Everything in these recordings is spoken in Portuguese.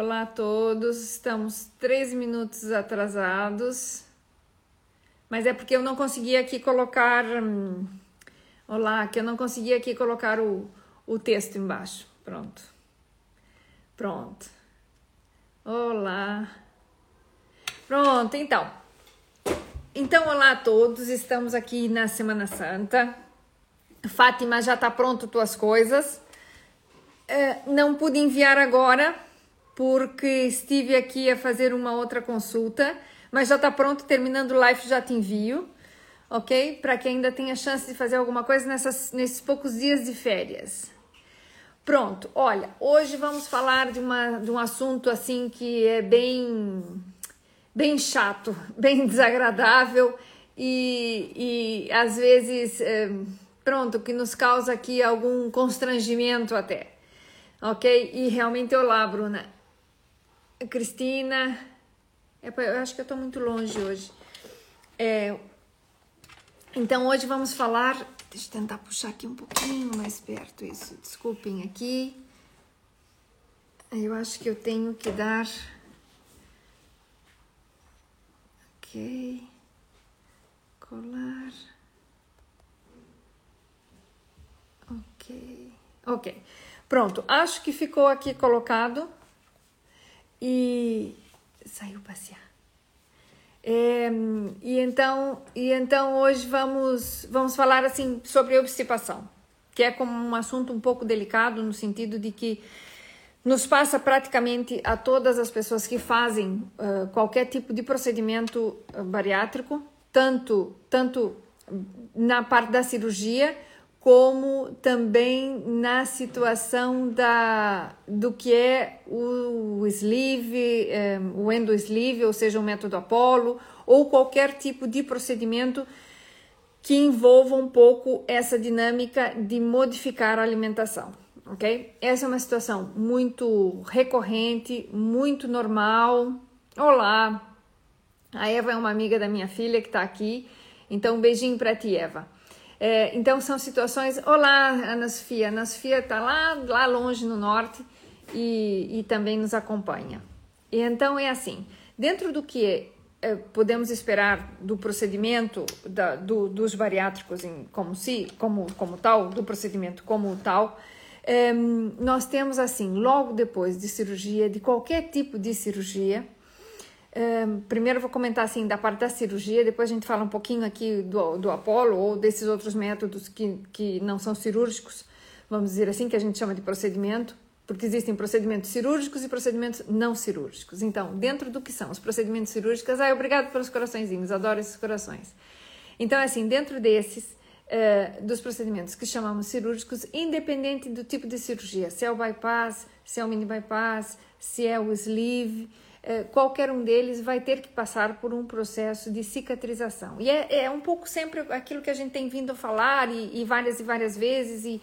Olá a todos, estamos três minutos atrasados, mas é porque eu não consegui aqui colocar. Hum, olá, que eu não consegui aqui colocar o, o texto embaixo. Pronto. Pronto. Olá. Pronto, então. Então, olá a todos, estamos aqui na Semana Santa. Fátima, já está pronto tuas coisas. Uh, não pude enviar agora porque estive aqui a fazer uma outra consulta, mas já está pronto, terminando o live já te envio, ok? Para quem ainda tem a chance de fazer alguma coisa nessas, nesses poucos dias de férias. Pronto, olha, hoje vamos falar de, uma, de um assunto assim que é bem, bem chato, bem desagradável e, e às vezes, é, pronto, que nos causa aqui algum constrangimento até, ok? E realmente, olá, Bruna, Cristina. eu acho que eu estou muito longe hoje. É, então hoje vamos falar. Deixa eu tentar puxar aqui um pouquinho mais perto isso. Desculpem aqui. Eu acho que eu tenho que dar. Ok. Colar. Ok. Ok. Pronto. Acho que ficou aqui colocado e saiu passear. É, e então e então hoje vamos vamos falar assim sobre obstipação, que é como um assunto um pouco delicado no sentido de que nos passa praticamente a todas as pessoas que fazem uh, qualquer tipo de procedimento bariátrico, tanto tanto na parte da cirurgia como também na situação da, do que é o sleeve, eh, o endo-sleeve, ou seja, o método Apollo, ou qualquer tipo de procedimento que envolva um pouco essa dinâmica de modificar a alimentação, ok? Essa é uma situação muito recorrente, muito normal. Olá, a Eva é uma amiga da minha filha que está aqui, então um beijinho para ti, Eva. É, então são situações. Olá, Ana Sofia. Ana Sofia está lá, lá longe no norte e, e também nos acompanha. E então é assim: dentro do que é, podemos esperar do procedimento da, do, dos bariátricos em, como, si, como, como tal, do procedimento como tal, é, nós temos assim, logo depois de cirurgia, de qualquer tipo de cirurgia, primeiro vou comentar assim da parte da cirurgia, depois a gente fala um pouquinho aqui do, do Apolo ou desses outros métodos que, que não são cirúrgicos, vamos dizer assim, que a gente chama de procedimento, porque existem procedimentos cirúrgicos e procedimentos não cirúrgicos. Então, dentro do que são os procedimentos cirúrgicos, ai, obrigado pelos coraçõezinhos, adoro esses corações. Então, assim, dentro desses, uh, dos procedimentos que chamamos cirúrgicos, independente do tipo de cirurgia, se é o bypass, se é o mini bypass, se é o sleeve, qualquer um deles vai ter que passar por um processo de cicatrização. E é, é um pouco sempre aquilo que a gente tem vindo falar e, e várias e várias vezes e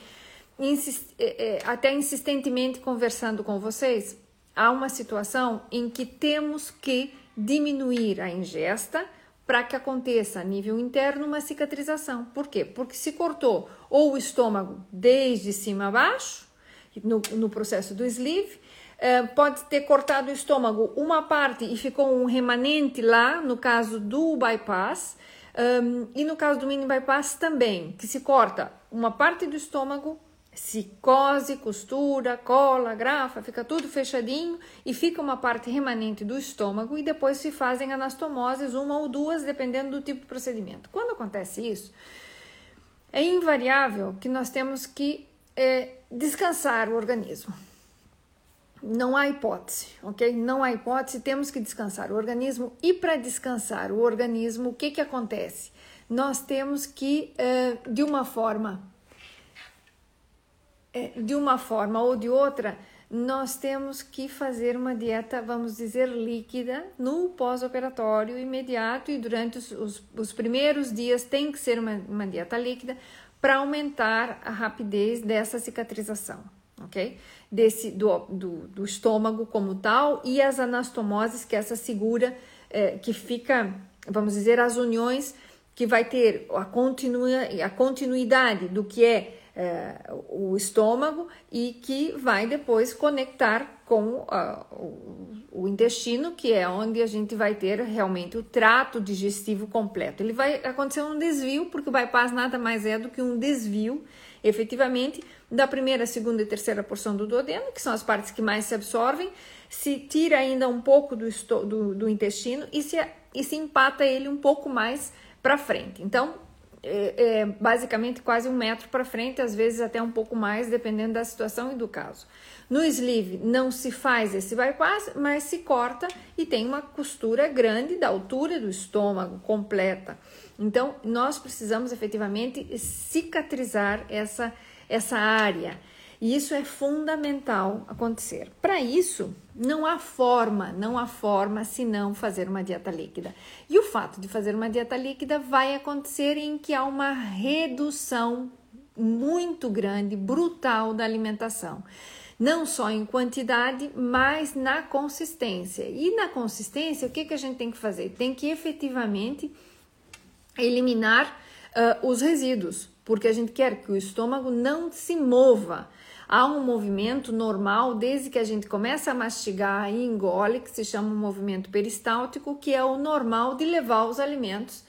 insist, é, até insistentemente conversando com vocês. Há uma situação em que temos que diminuir a ingesta para que aconteça a nível interno uma cicatrização. Por quê? Porque se cortou ou o estômago desde cima a baixo, no, no processo do sleeve, eh, pode ter cortado o estômago uma parte e ficou um remanente lá, no caso do bypass, um, e no caso do mini bypass também, que se corta uma parte do estômago, se cose, costura, cola, grafa, fica tudo fechadinho e fica uma parte remanente do estômago e depois se fazem anastomoses, uma ou duas, dependendo do tipo de procedimento. Quando acontece isso, é invariável que nós temos que é, descansar o organismo não há hipótese, ok? Não há hipótese, temos que descansar o organismo. E para descansar o organismo, o que, que acontece? Nós temos que, uh, de uma forma, uh, de uma forma ou de outra, nós temos que fazer uma dieta, vamos dizer, líquida no pós-operatório imediato e durante os, os, os, primeiros dias tem que ser uma, uma dieta líquida para aumentar a rapidez dessa cicatrização, ok? Desse do, do, do estômago como tal e as anastomoses, que é essa segura é, que fica, vamos dizer, as uniões que vai ter a, continua, a continuidade do que é é, o estômago e que vai depois conectar com uh, o, o, intestino, que é onde a gente vai ter realmente o trato digestivo completo. Ele vai acontecer um desvio, porque o bypass nada mais é do que um desvio, efetivamente, da primeira, segunda e terceira porção do duodeno, que são as partes que mais se absorvem, se tira ainda um pouco do, do, do intestino e se, e se empata ele um pouco mais para frente. Então, é, é, basicamente quase um metro para frente, às vezes até um pouco mais, dependendo da situação e do caso. No sleeve não se faz esse bypass, mas se corta e tem uma costura grande da altura do estômago completa. Então, nós precisamos efetivamente cicatrizar essa, essa área. E isso é fundamental acontecer. Para isso, não há forma, não há forma senão fazer uma dieta líquida. E o fato de fazer uma dieta líquida vai acontecer em que há uma redução muito grande, brutal da alimentação. Não só em quantidade, mas na consistência. E na consistência, o que, que a gente tem que fazer? Tem que efetivamente eliminar uh, os resíduos, porque a gente quer que o estômago não se mova. Há um movimento normal desde que a gente começa a mastigar e engole, que se chama um movimento peristáltico, que é o normal de levar os alimentos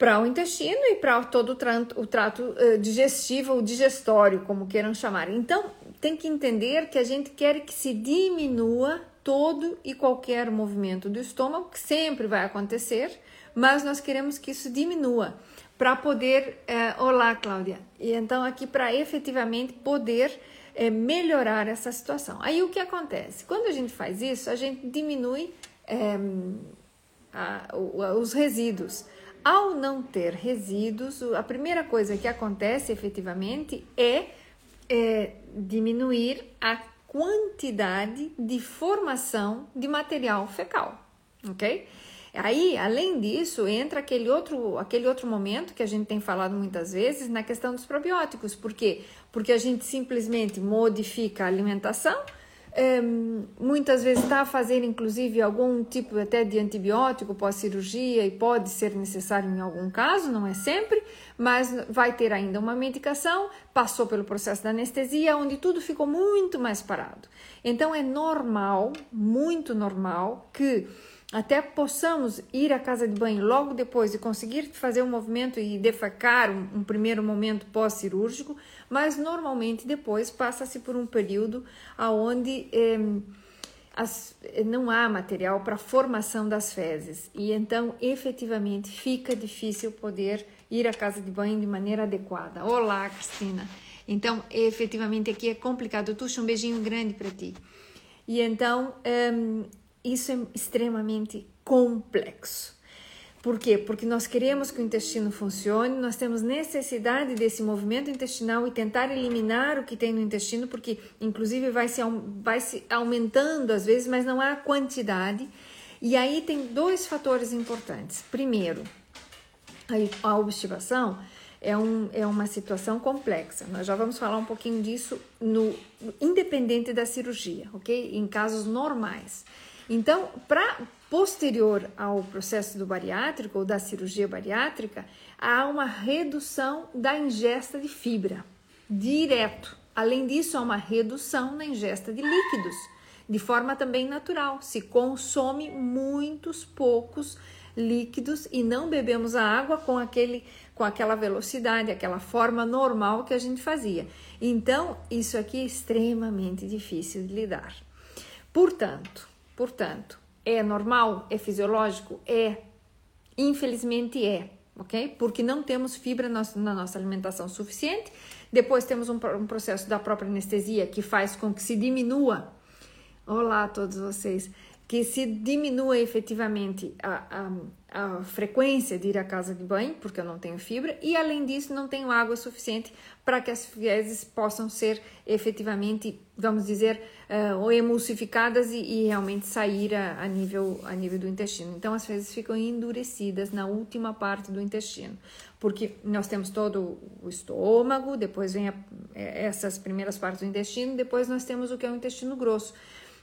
para o intestino e para todo o trato, o trato uh, digestivo ou digestório, como queiram chamar. Então, tem que entender que a gente quer que se diminua todo e qualquer movimento do estômago, que sempre vai acontecer, mas nós queremos que isso diminua para poder. É, olá, Cláudia. E então, aqui para efetivamente poder é, melhorar essa situação. Aí o que acontece? Quando a gente faz isso, a gente diminui é, a, os resíduos. Ao não ter resíduos, a primeira coisa que acontece efetivamente é, é diminuir a quantidade de formação de material fecal, ok? Aí, além disso, entra aquele outro, aquele outro momento que a gente tem falado muitas vezes na questão dos probióticos. Por quê? Porque a gente simplesmente modifica a alimentação, é, muitas vezes está a fazer inclusive algum tipo até de antibiótico pós-cirurgia e pode ser necessário em algum caso, não é sempre, mas vai ter ainda uma medicação, passou pelo processo da anestesia, onde tudo ficou muito mais parado. Então é normal, muito normal, que até possamos ir à casa de banho logo depois e conseguir fazer um movimento e defecar um, um primeiro momento pós-cirúrgico, mas normalmente depois passa-se por um período aonde eh, as, não há material para formação das fezes e então efetivamente fica difícil poder ir à casa de banho de maneira adequada. Olá, Cristina. Então, efetivamente aqui é complicado. Tuxa, um beijinho grande para ti. E então, um, isso é extremamente complexo. Por quê? Porque nós queremos que o intestino funcione, nós temos necessidade desse movimento intestinal e tentar eliminar o que tem no intestino, porque inclusive vai se, vai se aumentando às vezes, mas não há quantidade. E aí tem dois fatores importantes. Primeiro, a obstipação é, um, é uma situação complexa. Nós já vamos falar um pouquinho disso no independente da cirurgia, ok? Em casos normais. Então, para posterior ao processo do bariátrico ou da cirurgia bariátrica, há uma redução da ingesta de fibra, direto. Além disso, há uma redução na ingesta de líquidos, de forma também natural. Se consome muitos poucos líquidos e não bebemos a água com aquele com aquela velocidade, aquela forma normal que a gente fazia. Então, isso aqui é extremamente difícil de lidar. Portanto, Portanto, é normal? É fisiológico? É. Infelizmente é, ok? Porque não temos fibra na nossa alimentação suficiente. Depois temos um, processo da própria anestesia que faz com que se diminua. Olá a todos vocês que se diminua efetivamente a, a, frequência de ir à casa de banho, porque eu não tenho fibra, e além disso, não tenho água suficiente para que as fezes possam ser efetivamente, vamos dizer, uh, emulsificadas e, e, realmente sair a, a, nível, a nível do intestino. Então, as fezes ficam endurecidas na última parte do intestino, porque nós temos todo o estômago, depois vem essas primeiras partes do intestino, depois nós temos o que é o intestino grosso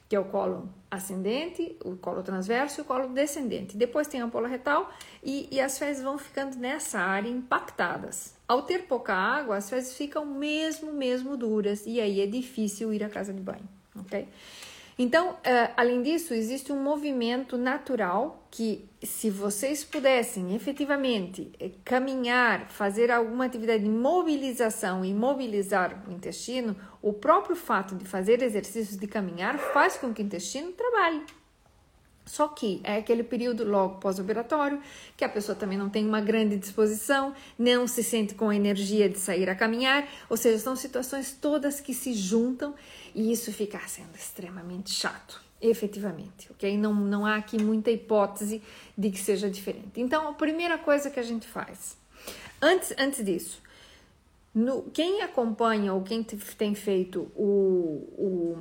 que é o colo ascendente, o colo transverso e o colo descendente. Depois tem a ampola retal e, e as fezes vão ficando nessa área impactadas. Ao ter pouca água, as fezes ficam mesmo, mesmo duras e aí é difícil ir à casa de banho, ok? Então, uh, além disso, existe um movimento natural que, se vocês pudessem efetivamente eh, caminhar, fazer alguma atividade de mobilização e mobilizar o intestino, o próprio fato de fazer exercícios de caminhar faz com que o intestino trabalhe. Só que é aquele período logo pós-operatório, que a pessoa também não tem uma grande disposição, não se sente com energia de sair a caminhar, ou seja, são situações todas que se juntam e isso fica sendo extremamente chato, efetivamente, ok? Não, não há aqui muita hipótese de que seja diferente. Então, a primeira coisa que a gente faz, antes, antes disso, no, quem acompanha ou quem tem feito o, o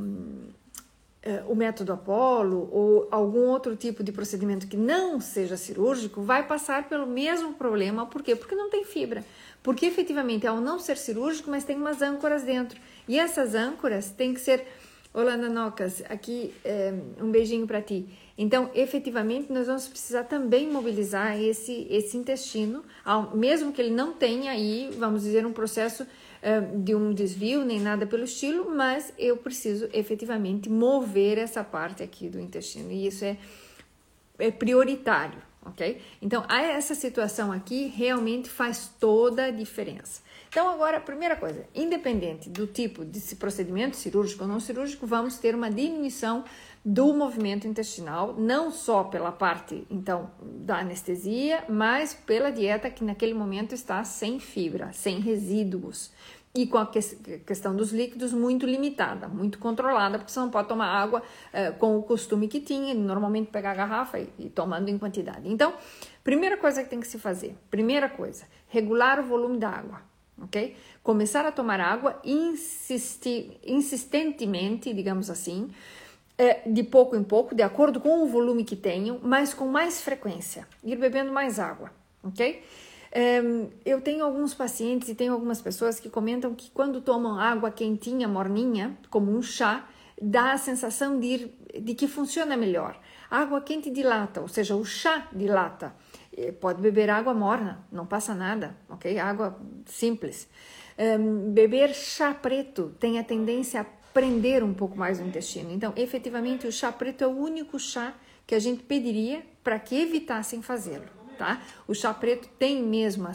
o método Apolo ou algum outro tipo de procedimento que não seja cirúrgico vai passar pelo mesmo problema. Por quê? Porque não tem fibra. Porque efetivamente, ao não ser cirúrgico, mas tem umas âncoras dentro. E essas âncoras têm que ser. Holanda Nocas, aqui é, um beijinho para ti. Então, efetivamente, nós vamos precisar também mobilizar esse, esse intestino, mesmo que ele não tenha aí, vamos dizer, um processo de um desvio nem nada pelo estilo, mas eu preciso efetivamente mover essa parte aqui do intestino e isso é, é prioritário, ok? Então, essa situação aqui realmente faz toda a diferença. Então, agora, primeira coisa, independente do tipo de procedimento cirúrgico ou não cirúrgico, vamos ter uma diminuição do movimento intestinal, não só pela parte então da anestesia, mas pela dieta que naquele momento está sem fibra, sem resíduos e com a questão dos líquidos muito limitada, muito controlada, porque você não pode tomar água eh, com o costume que tinha, normalmente pegar a garrafa e, e tomando em quantidade. Então, primeira coisa que tem que se fazer, primeira coisa, regular o volume da água, ok? Começar a tomar água insisti, insistentemente, digamos assim, de pouco em pouco, de acordo com o volume que tenham, mas com mais frequência, ir bebendo mais água, ok? eu tenho alguns pacientes e tenho algumas pessoas que comentam que quando tomam água quentinha, morninha, como um chá, dá a sensação de, ir, de que funciona melhor. A água quente dilata, ou seja, o chá dilata. Pode beber água morna, não passa nada, ok? Água simples. Beber chá preto tem a tendência a prender um pouco mais o intestino. Então, efetivamente, o chá preto é o único chá que a gente pediria para que evitassem fazê-lo tá? O chá preto tem mesmo a,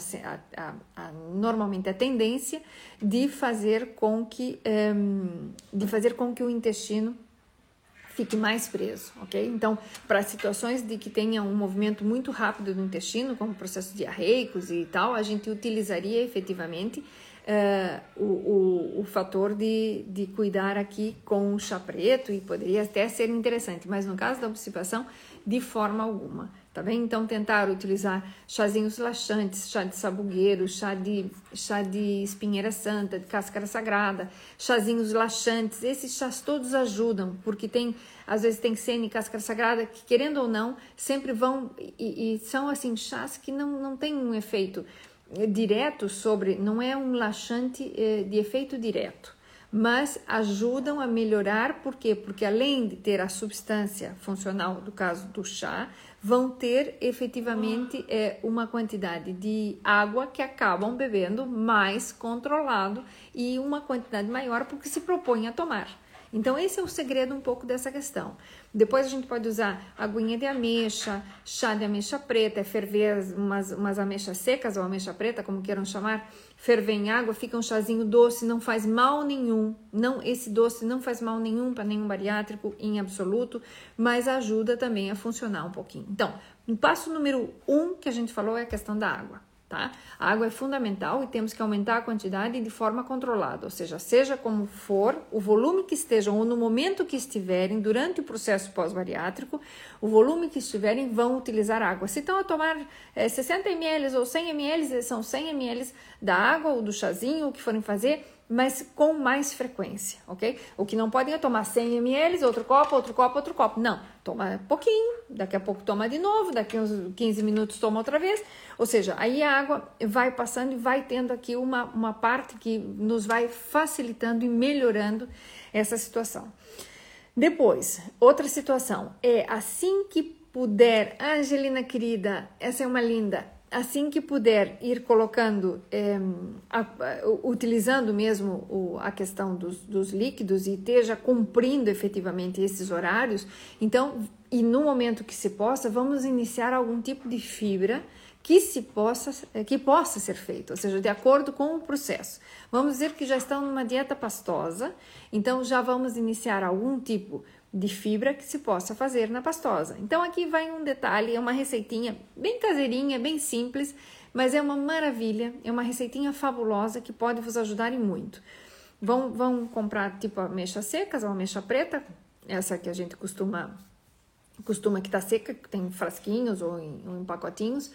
a, a, normalmente a tendência de fazer com que um, de fazer com que o intestino fique mais preso, ok? Então, para situações de que tenha um movimento muito rápido do intestino, como processos diarreicos e tal, a gente utilizaria efetivamente uh, o, o, o, fator de, de cuidar aqui com o chá preto e poderia até ser interessante, mas no caso da obstipação, de forma alguma tá bem? Então tentar utilizar chazinhos laxantes, chá de sabugueiro, chá de chá de espinheira santa, de cáscara sagrada, chazinhos laxantes, esses chás todos ajudam, porque tem às vezes tem sene e cáscara sagrada que querendo ou não sempre vão e, e são assim chás que não não tem um efeito direto sobre, não é um laxante eh, de efeito direto mas ajudam a melhorar, por quê? Porque além de ter a substância funcional, do caso do chá, vão ter efetivamente é, uma quantidade de água que acabam bebendo mais controlado e uma quantidade maior porque se propõem a tomar. Então, esse é o segredo um pouco dessa questão. Depois a gente pode usar aguinha de ameixa, chá de ameixa preta, é ferver umas, umas ameixas secas ou ameixa preta, como queiram chamar, ferver em água, fica um chazinho doce, não faz mal nenhum. Não, esse doce não faz mal nenhum para nenhum bariátrico em absoluto, mas ajuda também a funcionar um pouquinho. Então, o passo número um que a gente falou é a questão da água tá? A água é fundamental e temos que aumentar a quantidade de forma controlada, ou seja, seja como for, o volume que estejam ou no momento que estiverem, durante o processo pós-bariátrico, o volume que estiverem vão utilizar água. Se estão a tomar é, 60 ml ou 100 ml, são 100 ml da água ou do chazinho, o que forem fazer, mas com mais frequência, ok? O que não podem é tomar 100 ml, outro copo, outro copo, outro copo. Não, toma pouquinho, daqui a pouco toma de novo, daqui uns 15 minutos toma outra vez. Ou seja, aí a água vai passando e vai tendo aqui uma, uma parte que nos vai facilitando e melhorando essa situação. Depois, outra situação é assim que puder, Angelina querida, essa é uma linda. Assim que puder ir colocando, é, utilizando mesmo o, a questão dos, dos líquidos e esteja cumprindo efetivamente esses horários, então, e no momento que se possa, vamos iniciar algum tipo de fibra que se possa que possa ser feito, ou seja, de acordo com o processo. Vamos dizer que já estão numa dieta pastosa, então já vamos iniciar algum tipo de fibra que se possa fazer na pastosa. Então aqui vai um detalhe, é uma receitinha bem caseirinha, bem simples, mas é uma maravilha, é uma receitinha fabulosa que pode vos ajudar em muito. Vão, vão comprar tipo ameixas secas ameixa preta, essa que a gente costuma costuma que está seca, que tem frasquinhos ou em, ou em pacotinhos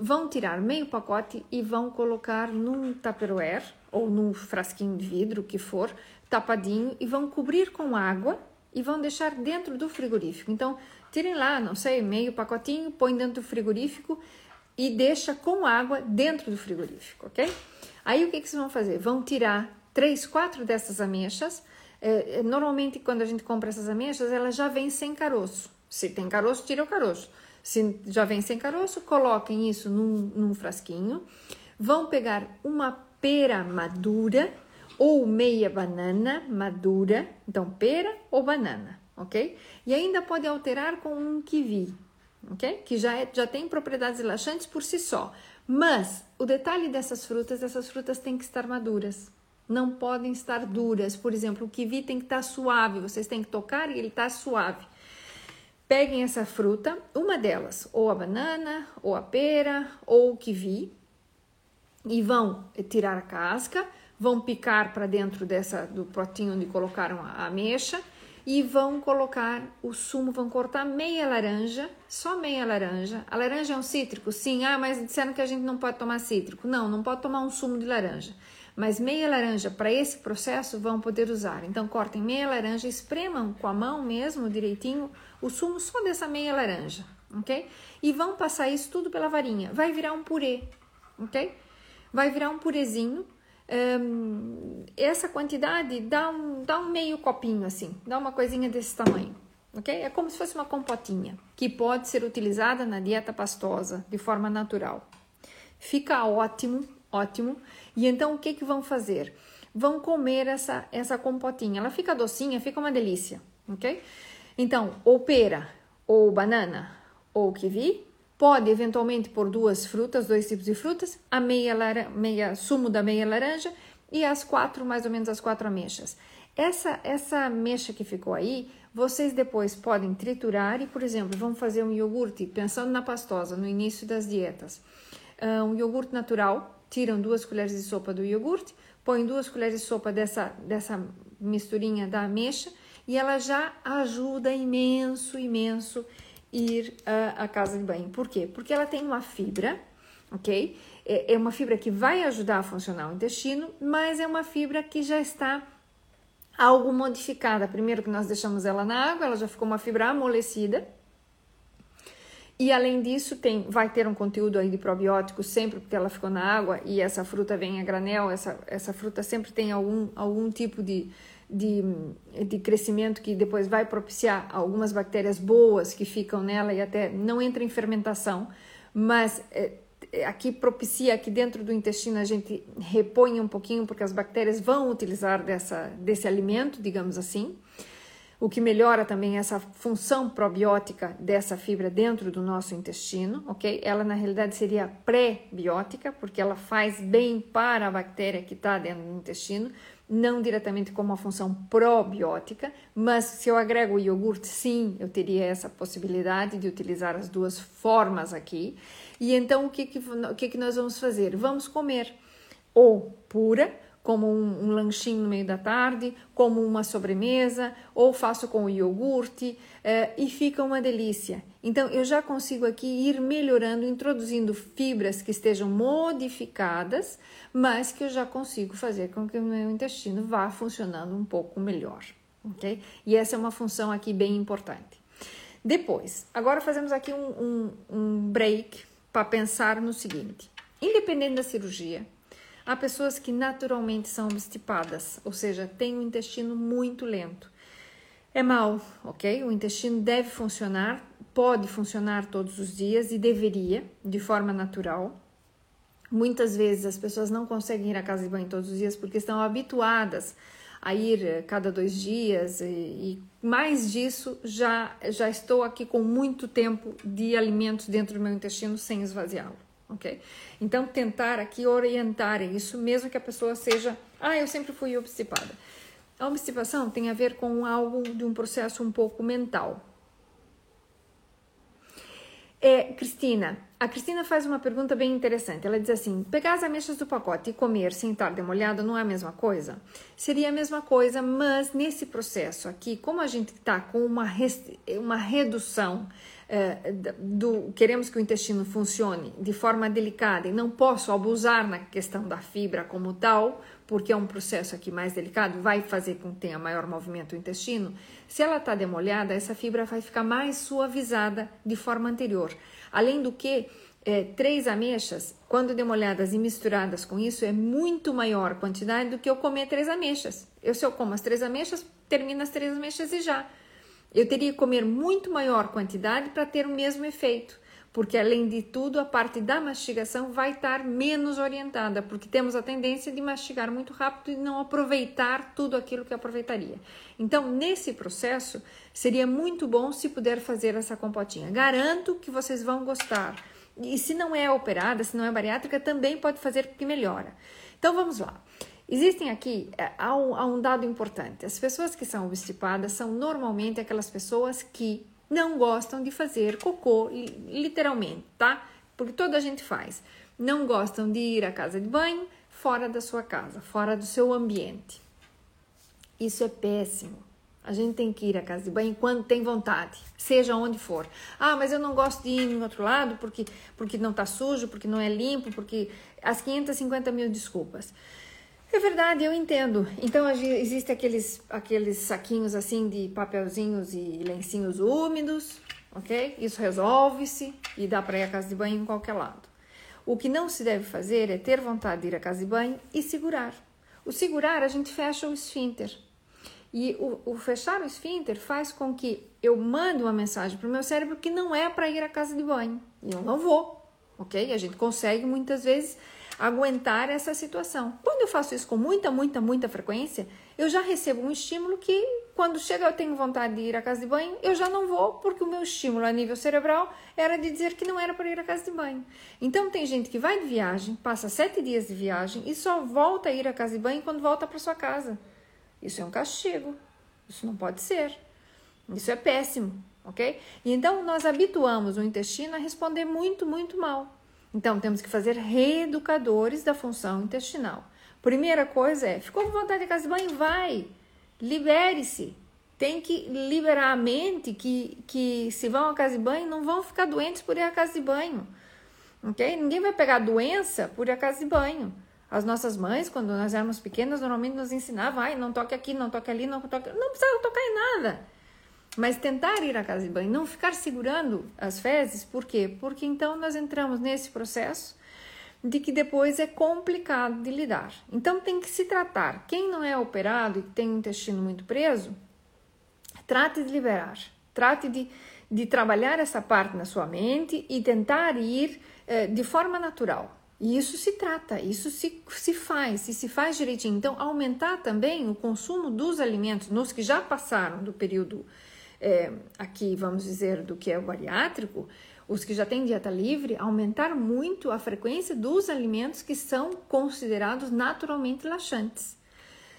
vão tirar meio pacote e vão colocar num tupperware ou num frasquinho de vidro, que for, tapadinho, e vão cobrir com água e vão deixar dentro do frigorífico. Então, tirem lá, não sei, meio pacotinho, põe dentro do frigorífico e deixa com água dentro do frigorífico, ok? Aí o que, que vocês vão fazer? Vão tirar três, quatro dessas ameixas. É, normalmente, quando a gente compra essas ameixas, elas já vêm sem caroço. Se tem caroço, tira o caroço. Se já vem sem caroço, coloquem isso num, num frasquinho. Vão pegar uma pera madura ou meia banana madura, então pera ou banana, ok? E ainda pode alterar com um kiwi, ok? Que já, é, já tem propriedades relaxantes por si só. Mas o detalhe dessas frutas, essas frutas têm que estar maduras. Não podem estar duras. Por exemplo, o kiwi tem que estar suave. Vocês têm que tocar e ele está suave. Peguem essa fruta, uma delas, ou a banana, ou a pera, ou o kiwi, e vão tirar a casca, vão picar para dentro dessa do potinho onde colocaram a ameixa e vão colocar o sumo, vão cortar meia laranja, só meia laranja. A laranja é um cítrico? Sim. Ah, mas disseram que a gente não pode tomar cítrico. Não, não pode tomar um sumo de laranja. Mas meia laranja para esse processo vão poder usar. Então cortem meia laranja, espremam com a mão mesmo direitinho o sumo só dessa meia laranja, ok? E vão passar isso tudo pela varinha. Vai virar um purê, ok? Vai virar um purezinho. Um, essa quantidade dá um, dá um meio copinho assim, dá uma coisinha desse tamanho, ok? É como se fosse uma compotinha que pode ser utilizada na dieta pastosa de forma natural. Fica ótimo, ótimo. E então o que que vão fazer? Vão comer essa essa compotinha. Ela fica docinha, fica uma delícia, ok? Então, ou pera, ou banana, ou kiwi, pode eventualmente pôr duas frutas, dois tipos de frutas, a meia, meia sumo da meia laranja e as quatro, mais ou menos as quatro ameixas. Essa, essa mecha que ficou aí, vocês depois podem triturar e, por exemplo, vamos fazer um iogurte, pensando na pastosa, no início das dietas. Uh, um iogurte natural, tiram duas colheres de sopa do iogurte, põem duas colheres de sopa dessa, dessa misturinha da ameixa e ela já ajuda imenso, imenso ir à, à casa de banho. Por quê? Porque ela tem uma fibra, ok? É, é uma fibra que vai ajudar a funcionar o intestino, mas é uma fibra que já está algo modificada. Primeiro que nós deixamos ela na água, ela já ficou uma fibra amolecida. E além disso, tem, vai ter um conteúdo aí de probiótico sempre porque ela ficou na água e essa fruta vem a granel, essa, essa fruta sempre tem algum, algum tipo de, de, de crescimento que depois vai propiciar algumas bactérias boas que ficam nela e até não entra em fermentação, mas é, aqui propicia que dentro do intestino a gente reponha um pouquinho porque as bactérias vão utilizar dessa, desse alimento, digamos assim. O que melhora também essa função probiótica dessa fibra dentro do nosso intestino, ok? Ela na realidade seria pré-biótica, porque ela faz bem para a bactéria que está dentro do intestino, não diretamente como uma função probiótica, mas se eu agrego o iogurte, sim, eu teria essa possibilidade de utilizar as duas formas aqui. E então o que, que, o que, que nós vamos fazer? Vamos comer ou pura, como um, um, lanchinho no meio da tarde, como uma sobremesa, ou faço com o iogurte eh, e fica uma delícia. Então eu já consigo aqui ir melhorando, introduzindo fibras que estejam modificadas, mas que eu já consigo fazer com que o meu intestino vá funcionando um pouco melhor, ok? E essa é uma função aqui bem importante. Depois, agora fazemos aqui um, um, um break para pensar no seguinte: independente da cirurgia, Há pessoas que naturalmente são obstipadas, ou seja, têm um intestino muito lento. É mal, ok? O intestino deve funcionar, pode funcionar todos os dias e deveria, de forma natural. Muitas vezes as pessoas não conseguem ir à casa de banho todos os dias porque estão habituadas a ir eh, cada dois dias e, e, mais disso já já estou aqui com muito tempo de alimentos dentro do meu intestino sem esvaziá-lo, ok? Então tentar aqui orientar isso, mesmo que a pessoa seja, ah, eu sempre fui obstipada. A obstipação tem a ver com algo de um processo um pouco mental. É, Cristina, a Cristina faz uma pergunta bem interessante. Ela diz assim: pegar as ameixas do pacote e comer sem estar demolhado não é a mesma coisa? Seria a mesma coisa, mas nesse processo aqui, como a gente está com uma, uma redução é, do queremos que o intestino funcione de forma delicada e não posso abusar na questão da fibra como tal, porque é um processo aqui mais delicado, vai fazer com que tenha maior movimento o intestino. Se ela está demolhada, essa fibra vai ficar mais suavizada de forma anterior. Além do que, é, três ameixas, quando demolhadas e misturadas com isso, é muito maior quantidade do que eu comer três ameixas. Eu, se eu como as três ameixas, termino as três ameixas e já. Eu teria que comer muito maior quantidade para ter o mesmo efeito, porque além de tudo, a parte da mastigação vai estar menos orientada, porque temos a tendência de mastigar muito rápido e não aproveitar tudo aquilo que aproveitaria. Então, nesse processo, seria muito bom se puder fazer essa compotinha. Garanto que vocês vão gostar. E se não é operada, se não é bariátrica, também pode fazer porque melhora. Então, vamos lá. Existem aqui, é, há um, há um dado importante: as pessoas que são obstipadas são normalmente aquelas pessoas que não gostam de fazer cocô, literalmente, tá? Porque toda a gente faz. Não gostam de ir à casa de banho fora da sua casa, fora do seu ambiente. Isso é péssimo. A gente tem que ir à casa de banho quando tem vontade, seja onde for. Ah, mas eu não gosto de ir em outro lado porque, porque não está sujo, porque não é limpo, porque as 550 mil desculpas. É verdade, eu entendo. Então existe aqueles aqueles saquinhos assim de papelzinhos e lencinhos úmidos, ok? Isso resolve-se e dá para ir à casa de banho em qualquer lado. O que não se deve fazer é ter vontade de ir à casa de banho e segurar. O segurar, a gente fecha o esfíncter. E o, o fechar o esfíncter faz com que eu mande uma mensagem para o meu cérebro que não é para ir à casa de banho. E eu não vou, ok? A gente consegue muitas vezes aguentar essa situação. Quando eu faço isso com muita, muita, muita frequência, eu já recebo um estímulo que, quando chega eu tenho vontade de ir à casa de banho, eu já não vou, porque o meu estímulo a nível cerebral era de dizer que não era para ir à casa de banho. Então, tem gente que vai de viagem, passa sete dias de viagem e só volta a ir à casa de banho quando volta para sua casa. Isso é um castigo. Isso não pode ser. Isso é péssimo, ok? Então nós habituamos o intestino a responder muito, muito mal. Então, temos que fazer reeducadores da função intestinal. Primeira coisa é: ficou com vontade de casa de banho? Vai! Libere-se! Tem que liberar a mente que, que se vão à casa de banho não vão ficar doentes por ir à casa de banho. Ok? Ninguém vai pegar doença por ir à casa de banho. As nossas mães, quando nós éramos pequenas, normalmente nos ensinavam: ai, não toque aqui, não toque ali, não toque. Não precisa tocar em nada. Mas tentar ir à casa de banho, não ficar segurando as fezes, por quê? Porque então nós entramos nesse processo de que depois é complicado de lidar. Então tem que se tratar. Quem não é operado e tem o intestino muito preso, trate de liberar, trate de, de trabalhar essa parte na sua mente e tentar ir eh, de forma natural. E isso se trata, isso se, se faz, e se faz direitinho. Então, aumentar também o consumo dos alimentos nos que já passaram do período é, aqui, vamos dizer, do que é o bariátrico, os que já têm dieta livre, aumentar muito a frequência dos alimentos que são considerados naturalmente laxantes.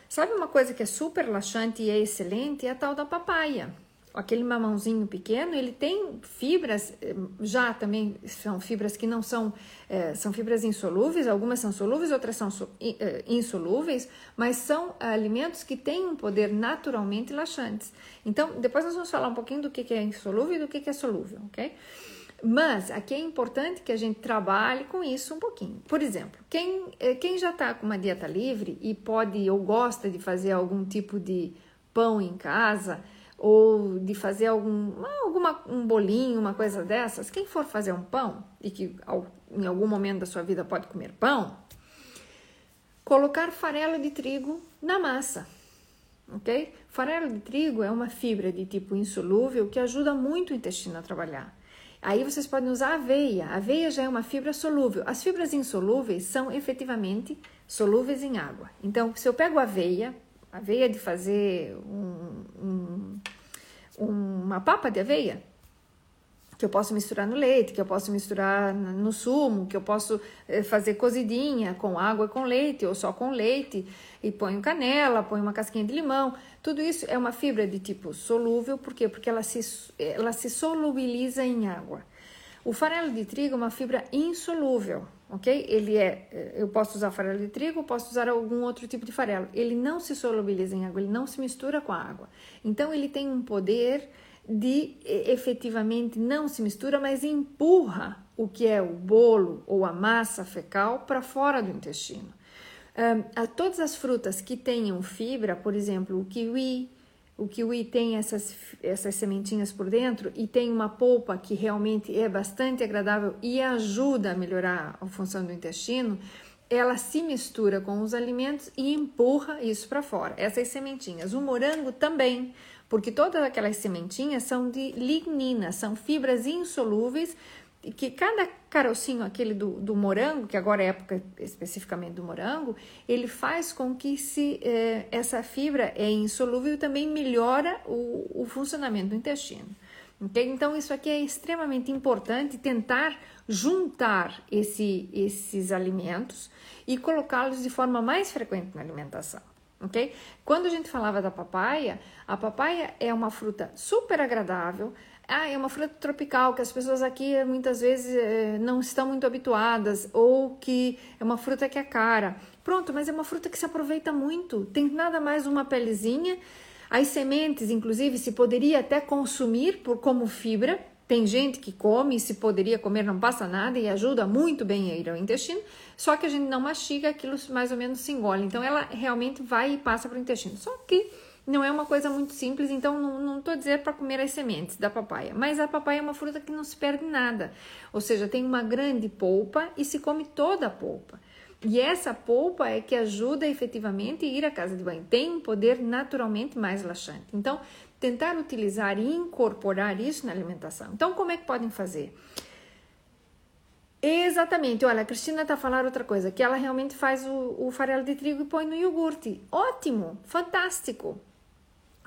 Sabe uma coisa que é super laxante e é excelente? É a tal da papaya aquele mamãozinho pequeno, ele tem fibras, eh, já também são fibras que não são, é, são fibras insolúveis, algumas são solúveis, outras são eh, insolúveis, mas são alimentos que têm um poder naturalmente laxantes. Então, depois nós vamos falar um pouquinho do que é insolúvel e do que é solúvel, ok? Mas aqui é importante que a gente trabalhe com isso um pouquinho. Por exemplo, quem, quem já está com uma dieta livre e pode ou gosta de fazer algum tipo de pão em casa, ou de fazer algum alguma, um bolinho, uma coisa dessas, quem for fazer um pão e que em algum momento da sua vida pode comer pão, colocar farelo de trigo na massa, ok? Farelo de trigo é uma fibra de tipo insolúvel que ajuda muito o intestino a trabalhar. Aí vocês podem usar aveia. A aveia já é uma fibra solúvel. As fibras insolúveis são efetivamente solúveis em água. Então, se eu pego aveia, aveia de fazer um, um, uma papa de aveia, que eu posso misturar no leite, que eu posso misturar no sumo, que eu posso eh, fazer cozidinha com água e com leite ou só com leite e ponho canela, ponho uma casquinha de limão. Tudo isso é uma fibra de tipo solúvel, por quê? Porque ela se, ela se solubiliza em água. O farelo de trigo é uma fibra insolúvel, ok? Ele é, eh, eu posso usar farelo de trigo, posso usar algum outro tipo de farelo. Ele não se solubiliza em água, ele não se mistura com a água. Então ele tem um poder de efetivamente não se mistura, mas empurra o que é o bolo ou a massa fecal para fora do intestino. Um, todas as frutas que tenham fibra, por exemplo, o kiwi, o kiwi tem essas, essas sementinhas por dentro e tem uma polpa que realmente é bastante agradável e ajuda a melhorar a função do intestino, ela se mistura com os alimentos e empurra isso para fora, essas sementinhas. O morango também porque todas aquelas sementinhas são de lignina, são fibras insolúveis que cada carocinho aquele do, do, morango, que agora é época especificamente do morango, ele faz com que se eh, essa fibra é insolúvel e também melhora o, o funcionamento do intestino. Okay? Então isso aqui é extremamente importante tentar juntar esse, esses alimentos e colocá-los de forma mais frequente na alimentação ok? Quando a gente falava da papaya, a papaya é uma fruta super agradável, ah, é uma fruta tropical que as pessoas aqui muitas vezes eh, não estão muito habituadas, ou que é uma fruta que é cara. Pronto, mas é uma fruta que se aproveita muito, tem nada mais uma pelezinha. As sementes, inclusive, se poderia até consumir por como fibra, tem gente que come, se poderia comer, não passa nada e ajuda muito bem a ir ao intestino, só que a gente não mastiga, aquilo mais ou menos se engole. Então ela realmente vai e passa para o intestino. Só que não é uma coisa muito simples, então não estou dizendo para comer as sementes da papaya, mas a papaya é uma fruta que não se perde nada, ou seja, tem uma grande polpa e se come toda a polpa. E essa polpa é que ajuda efetivamente a ir à casa de banho. Tem um poder naturalmente mais laxante. Então, tentar utilizar e incorporar isso na alimentação. Então, como é que podem fazer? Exatamente, olha, a Cristina está falando outra coisa, que ela realmente faz o, o farelo de trigo e põe no iogurte. Ótimo, fantástico.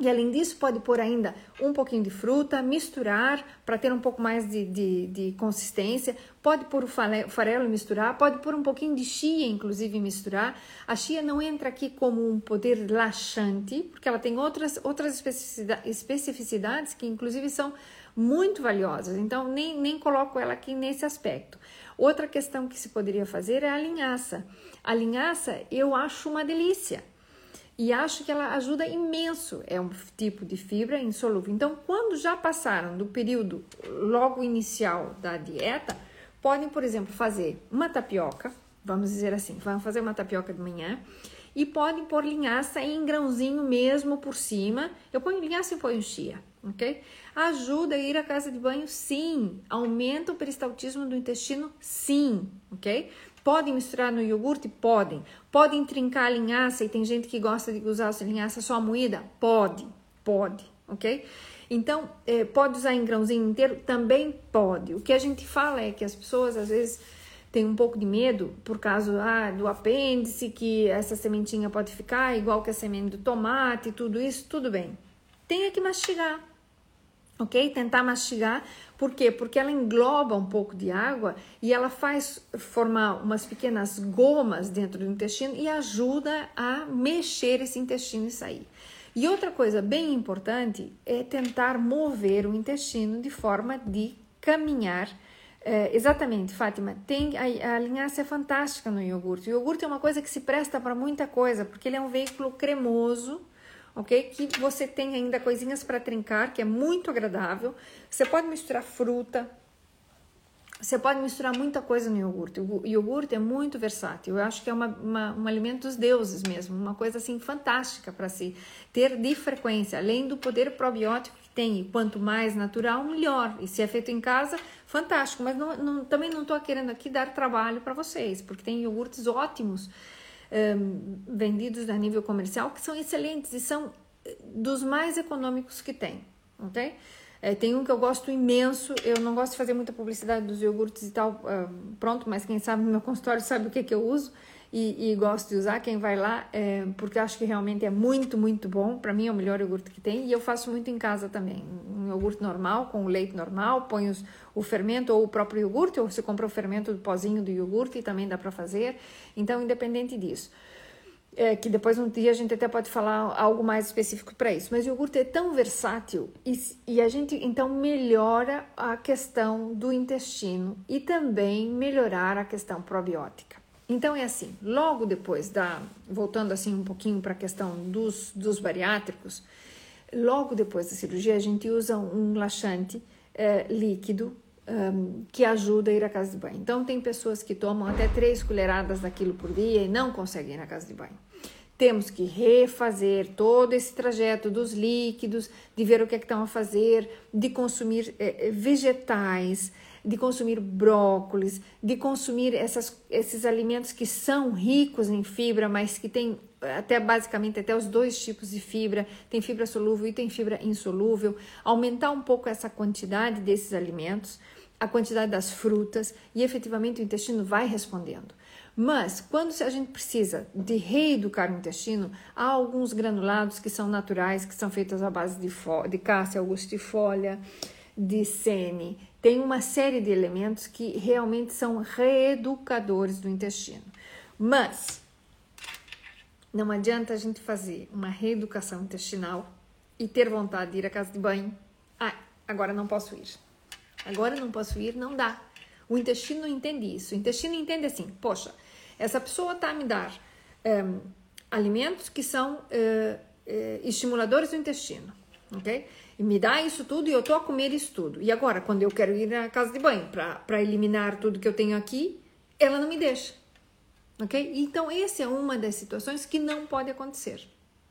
E além disso, pode pôr ainda um pouquinho de fruta, misturar para ter um pouco mais de, de, de, consistência. Pode pôr o farelo e misturar, pode pôr um pouquinho de chia, inclusive, misturar. A chia não entra aqui como um poder laxante, porque ela tem outras, outras especificidades que, inclusive, são muito valiosas. Então, nem, nem coloco ela aqui nesse aspecto. Outra questão que se poderia fazer é a linhaça. A linhaça eu acho uma delícia e acho que ela ajuda imenso. É um tipo de fibra insolúvel. Então, quando já passaram do período logo inicial da dieta, podem, por exemplo, fazer uma tapioca, vamos dizer assim, vão fazer uma tapioca de manhã e podem pôr linhaça em grãozinho mesmo por cima. Eu ponho linhaça e ponho chia, ok? Ajuda a ir à casa de banho, sim. Aumenta o peristaltismo do intestino, sim, ok? Podem misturar no iogurte? Podem. Podem trincar a linhaça e tem gente que gosta de usar a linhaça só moída? Pode, pode, ok? Então, eh, pode usar em grãozinho inteiro? Também pode. O que a gente fala é que as pessoas às vezes têm um pouco de medo por causa ah, do apêndice, que essa sementinha pode ficar igual que a semente do tomate, tudo isso, tudo bem. Tem que mastigar, ok? Tentar mastigar por quê? Porque ela engloba um pouco de água e ela faz formar umas pequenas gomas dentro do intestino e ajuda a mexer esse intestino e sair. E outra coisa bem importante é tentar mover o intestino de forma de caminhar. É, exatamente, Fátima, tem a, a linhaça é fantástica no iogurte. O iogurte é uma coisa que se presta para muita coisa, porque ele é um veículo cremoso, ok? Que você tem ainda coisinhas para trincar, que é muito agradável. Você pode misturar fruta, você pode misturar muita coisa no iogurte. O iogurte é muito versátil. Eu acho que é uma, uma, um alimento dos deuses mesmo, uma coisa assim fantástica para se ter de frequência, além do poder probiótico que tem. Quanto mais natural, melhor. E se é feito em casa, fantástico. Mas não, não, também não estou querendo aqui dar trabalho para vocês, porque tem iogurtes ótimos um, vendidos a nível comercial que são excelentes e são dos mais econômicos que tem, ok? É, tem um que eu gosto imenso, eu não gosto de fazer muita publicidade dos iogurtes e tal, uh, pronto, mas quem sabe no meu consultório sabe o que, que eu uso e, e gosto de usar. Quem vai lá, é, porque acho que realmente é muito, muito bom. Para mim é o melhor iogurte que tem e eu faço muito em casa também. Um iogurte normal, com leite normal, põe os, o fermento ou o próprio iogurte, ou você compra o fermento do pozinho do iogurte, também dá para fazer. Então, independente disso é, que depois um dia a gente até pode falar algo mais específico para isso. Mas o iogurte é tão versátil e, e, a gente então melhora a questão do intestino e também melhorar a questão probiótica. Então é assim, logo depois da, voltando assim um pouquinho para a questão dos, dos bariátricos, logo depois da cirurgia a gente usa um laxante é, líquido que ajuda a ir à casa de banho. Então, tem pessoas que tomam até três colheradas daquilo por dia e não conseguem ir à casa de banho. Temos que refazer todo esse trajeto dos líquidos, de ver o que é que estão a fazer, de consumir eh, vegetais, de consumir brócolis, de consumir essas, esses alimentos que são ricos em fibra, mas que têm até basicamente até os dois tipos de fibra, tem fibra solúvel e tem fibra insolúvel, aumentar um pouco essa quantidade desses alimentos a quantidade das frutas e efetivamente o intestino vai respondendo. Mas quando a gente precisa de reeducar o intestino, há alguns granulados que são naturais, que são feitos à base de, de cássia augustifolia, de sene. Tem uma série de elementos que realmente são reeducadores do intestino. Mas não adianta a gente fazer uma reeducação intestinal e ter vontade de ir à casa de banho. Ah, agora não posso ir agora não posso ir, não dá. O intestino não entende isso. O intestino entende assim: poxa, essa pessoa está a me dar um, alimentos que são uh, uh, estimuladores do intestino, ok? E me dá isso tudo e eu estou a comer isso tudo. E agora, quando eu quero ir na casa de banho para eliminar tudo que eu tenho aqui, ela não me deixa, ok? Então, essa é uma das situações que não pode acontecer,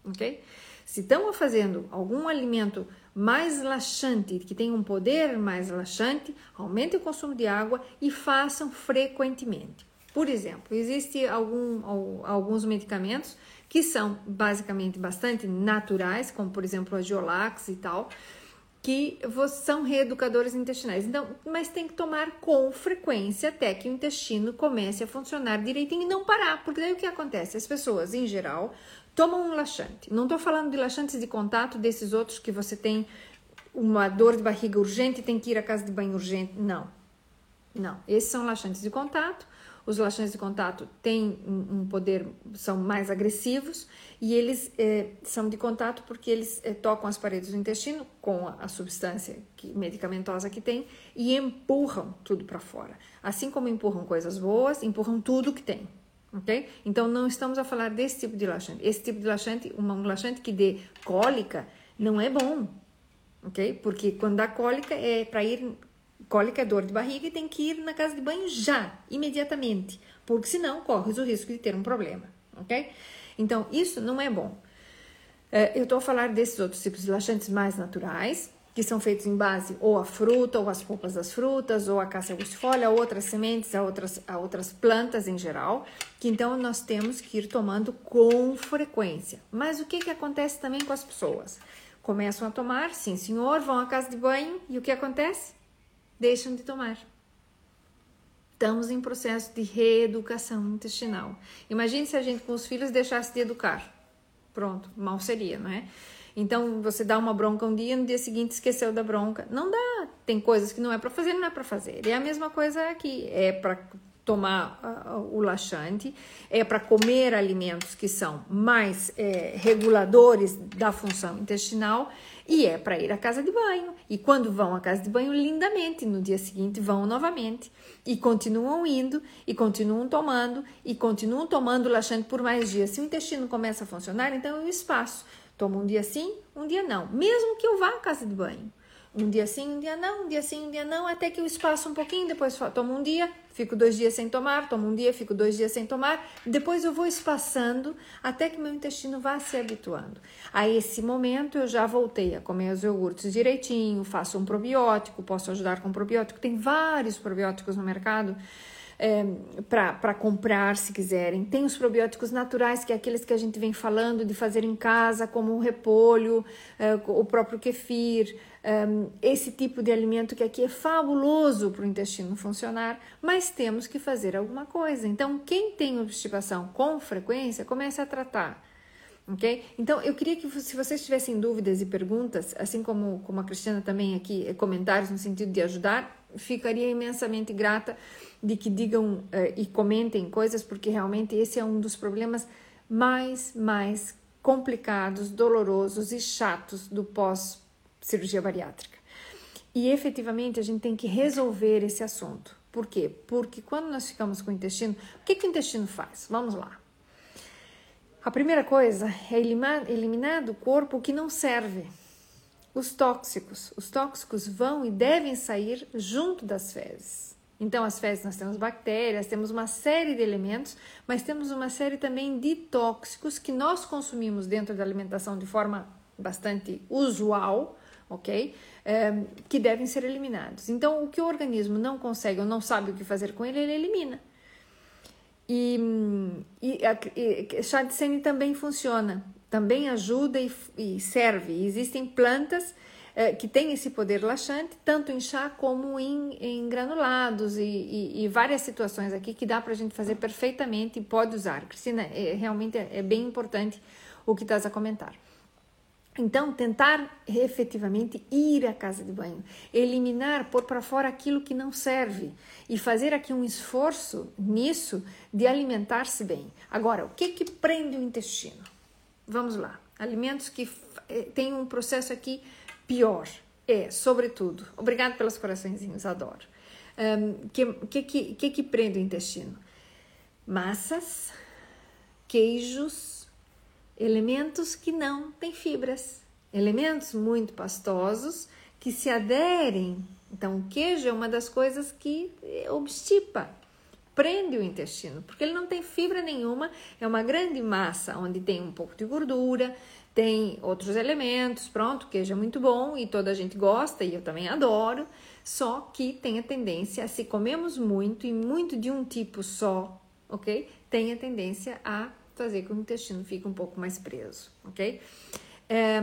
ok? Se estão fazendo algum alimento mais laxante, que tem um poder mais laxante, aumente o consumo de água e façam frequentemente. Por exemplo, existem algum, alguns medicamentos que são basicamente bastante naturais, como por exemplo a Geolax e tal, que são reeducadores intestinais. Então, mas tem que tomar com frequência até que o intestino comece a funcionar direitinho e não parar, porque daí o que acontece? As pessoas, em geral, Toma um laxante. Não estou falando de laxantes de contato desses outros que você tem uma dor de barriga urgente e tem que ir à casa de banho urgente. Não. Não. Esses são laxantes de contato. Os laxantes de contato têm um poder, são mais agressivos e eles é, são de contato porque eles é, tocam as paredes do intestino com a, a substância que, medicamentosa que tem e empurram tudo para fora. Assim como empurram coisas boas, empurram tudo que tem ok? Então não estamos a falar desse tipo de laxante. Esse tipo de laxante, um laxante que dê cólica, não é bom, ok? Porque quando dá cólica é para ir cólica é dor de barriga e tem que ir na casa de banho já, imediatamente, porque senão corres o risco de ter um problema, ok? Então isso não é bom. Uh, eu estou a falar desses outros tipos de laxantes mais naturais, que são feitos em base ou a fruta, ou as polpas das frutas, ou a cássia angustifolia, a outras sementes, a outras, a outras plantas em geral, que então nós temos que ir tomando com frequência. Mas o que, que acontece também com as pessoas? Começam a tomar, sim senhor, vão à casa de banho e o que acontece? Deixam de tomar. Estamos em processo de reeducação intestinal. Imagine se a gente com os filhos deixasse de educar. Pronto, mal seria, não é? Então você dá uma bronca um dia, no dia seguinte esqueceu da bronca. Não dá. Tem coisas que não é para fazer, não é para fazer. É a mesma coisa aqui. É para tomar uh, o laxante, é para comer alimentos que são mais é, reguladores da função intestinal e é para ir à casa de banho. E quando vão à casa de banho, lindamente, no dia seguinte vão novamente e continuam indo e continuam tomando e continuam tomando laxante por mais dias. Se o intestino começa a funcionar, então o espaço Tomo um dia sim, um dia não. Mesmo que eu vá à casa de banho. Um dia sim, um dia não, um dia sim, um dia não, até que eu espaço um pouquinho, depois tomo um dia, fico dois dias sem tomar, tomo um dia, fico dois dias sem tomar, depois eu vou espaçando até que meu intestino vá se habituando. A esse momento eu já voltei a comer os iogurtes direitinho, faço um probiótico, posso ajudar com probiótico, tem vários probióticos no mercado é, para comprar, se quiserem. Tem os probióticos naturais, que é aqueles que a gente vem falando de fazer em casa, como o repolho, é, o próprio kefir, é, esse tipo de alimento que aqui é fabuloso para o intestino funcionar, mas temos que fazer alguma coisa. Então, quem tem obstipação com frequência, comece a tratar ok? Então, eu queria que se vocês tivessem dúvidas e perguntas, assim como, como a Cristiana também aqui, eh, comentários no sentido de ajudar, ficaria imensamente grata de que digam uh, e comentem coisas, porque realmente esse é um dos problemas mais, mais complicados, dolorosos e chatos do pós-cirurgia bariátrica. E efetivamente a gente tem que resolver esse assunto. Por quê? Porque quando nós ficamos com o intestino, o que, que o intestino faz? Vamos lá. A primeira coisa é eliminar, eliminar do corpo o que não serve. Os tóxicos. Os tóxicos vão e devem sair junto das fezes. Então, as fezes nós temos bactérias, temos uma série de elementos, mas temos uma série também de tóxicos que nós consumimos dentro da alimentação de forma bastante usual, ok? É, que devem ser eliminados. Então, o que o organismo não consegue ou não sabe o que fazer com ele, ele elimina. E, e, e chá de sene também funciona, também ajuda e, e serve. Existem plantas eh, que têm esse poder laxante, tanto em chá como em, em granulados e, várias situações aqui que dá para a gente fazer perfeitamente e pode usar. Cristina, é, realmente é, é bem importante o que estás a comentar. Então, tentar efetivamente ir à casa de banho, eliminar, pôr para fora aquilo que não serve e fazer aqui um esforço nisso de alimentar-se bem. Agora, o que que prende o intestino? Vamos lá. Alimentos que eh, têm um processo aqui pior é, sobretudo, obrigado pelos coraçõezinhos, adoro. Um, que, que, que, que que prende o intestino? Massas, queijos, elementos que não têm fibras, elementos muito pastosos que se aderem. Então, o queijo é uma das coisas que obstipa, prende o intestino, porque ele não tem fibra nenhuma, é uma grande massa onde tem um pouco de gordura, tem outros elementos, pronto, queijo é muito bom e toda a gente gosta e eu também adoro, só que tem a tendência, se comemos muito e muito de um tipo só, ok? Tem a tendência a fazer com que o intestino fique um pouco mais preso, ok? É,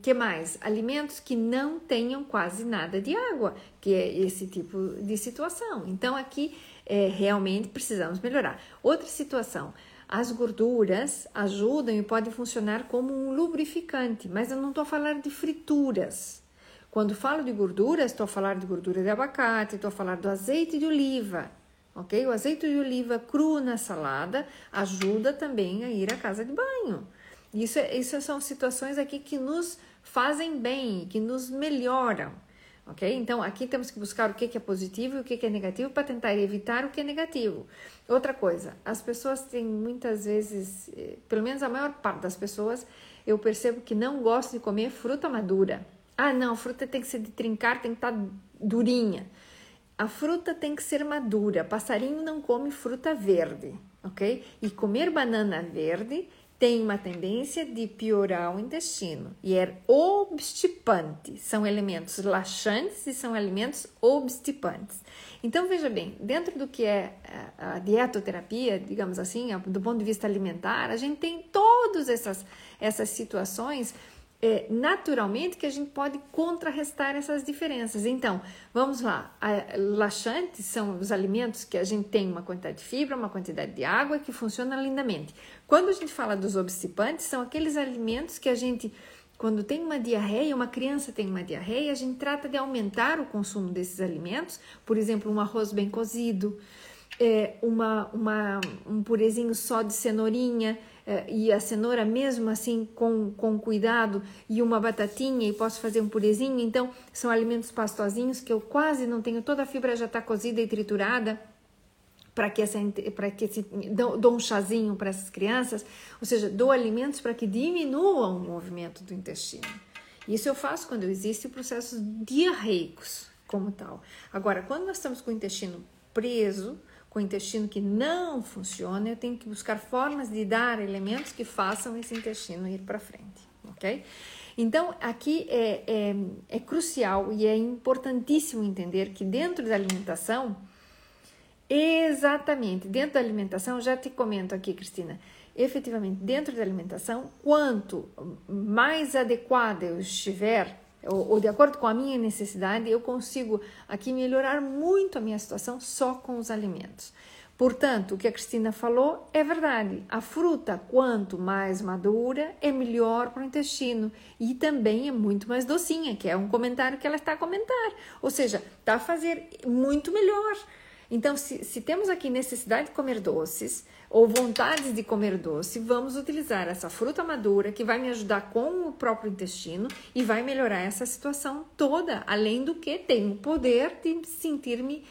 que mais? Alimentos que não tenham quase nada de água, que é esse tipo de situação. Então, aqui é, realmente precisamos melhorar. Outra situação, as gorduras ajudam e podem funcionar como um lubrificante, mas eu não estou a falar de frituras. Quando falo de gorduras, estou a falar de gordura de abacate, estou a falar do azeite de oliva, ok? O azeite de oliva cru na salada ajuda também a ir à casa de banho. Isso, é, isso são situações aqui que nos fazem bem, que nos melhoram, ok? Então aqui temos que buscar o que é positivo e o que é negativo para tentar evitar o que é negativo. Outra coisa, as pessoas têm muitas vezes, eh, pelo menos a maior parte das pessoas, eu percebo que não gostam de comer fruta madura. Ah, não, fruta tem que ser de trincar, tem que estar tá durinha. A fruta tem que ser madura. Passarinho não come fruta verde, ok? E comer banana verde tem uma tendência de piorar o intestino e é obstipante. São elementos laxantes e são alimentos obstipantes. Então veja bem, dentro do que é a dietoterapia, digamos assim, do ponto de vista alimentar, a gente tem todas essas essas situações é, naturalmente que a gente pode contrarrestar essas diferenças. Então, vamos lá. A, laxantes são os alimentos que a gente tem uma quantidade de fibra, uma quantidade de água que funciona lindamente. Quando a gente fala dos obstipantes, são aqueles alimentos que a gente, quando tem uma diarreia, uma criança tem uma diarreia, a gente trata de aumentar o consumo desses alimentos, por exemplo, um arroz bem cozido, é, uma, uma, um purezinho só de cenourinha e a cenoura mesmo assim com, com cuidado e uma batatinha e posso fazer um purezinho. Então são alimentos pastosinhos que eu quase não tenho, toda a fibra já está cozida e triturada para que essa para que dou, dou um chazinho para essas crianças, ou seja, dou alimentos para que diminuam o movimento do intestino. Isso eu faço quando existe processos diarreicos como tal. Agora, quando nós estamos com o intestino preso, com o intestino que não funciona, eu tenho que buscar formas de dar elementos que façam esse intestino ir para frente, ok? Então, aqui é, é, é, crucial e é importantíssimo entender que dentro da alimentação Exatamente. Dentro da alimentação, já te comento aqui, Cristina. Efetivamente, dentro da alimentação, quanto mais adequada eu estiver, ou, ou de acordo com a minha necessidade, eu consigo aqui melhorar muito a minha situação só com os alimentos. Portanto, o que a Cristina falou é verdade. A fruta, quanto mais madura, é melhor para o intestino e também é muito mais docinha, que é um comentário que ela está a comentar. Ou seja, está a fazer muito melhor. Então, se, se temos aqui necessidade de comer doces ou vontades de comer doce, vamos utilizar essa fruta madura que vai me ajudar com o próprio intestino e vai melhorar essa situação toda. Além do que, tem o poder de sentir-me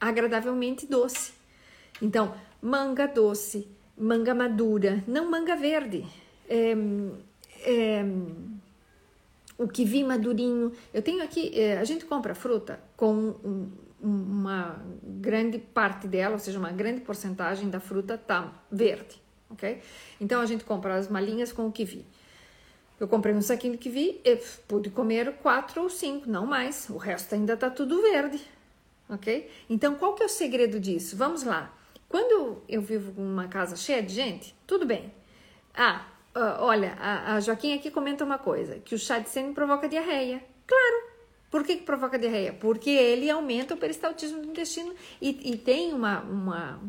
agradavelmente doce. Então, manga doce, manga madura, não manga verde. É, é, o kiwi madurinho. Eu tenho aqui, é, a gente compra fruta com um, uma grande parte dela, ou seja, uma grande porcentagem da fruta tá verde, ok? Então a gente compra as malinhas com o kiwi. Eu comprei um saquinho de kiwi e pude comer quatro ou cinco, não mais. O resto ainda tá tudo verde, ok? Então qual que é o segredo disso? Vamos lá. Quando eu vivo numa casa cheia de gente, tudo bem. Ah, uh, olha, a Joaquim aqui comenta uma coisa, que o chá de sêmen provoca diarreia. Claro, por que, que provoca diarreia? Porque ele aumenta o peristaltismo do intestino e, e tem uma, uma,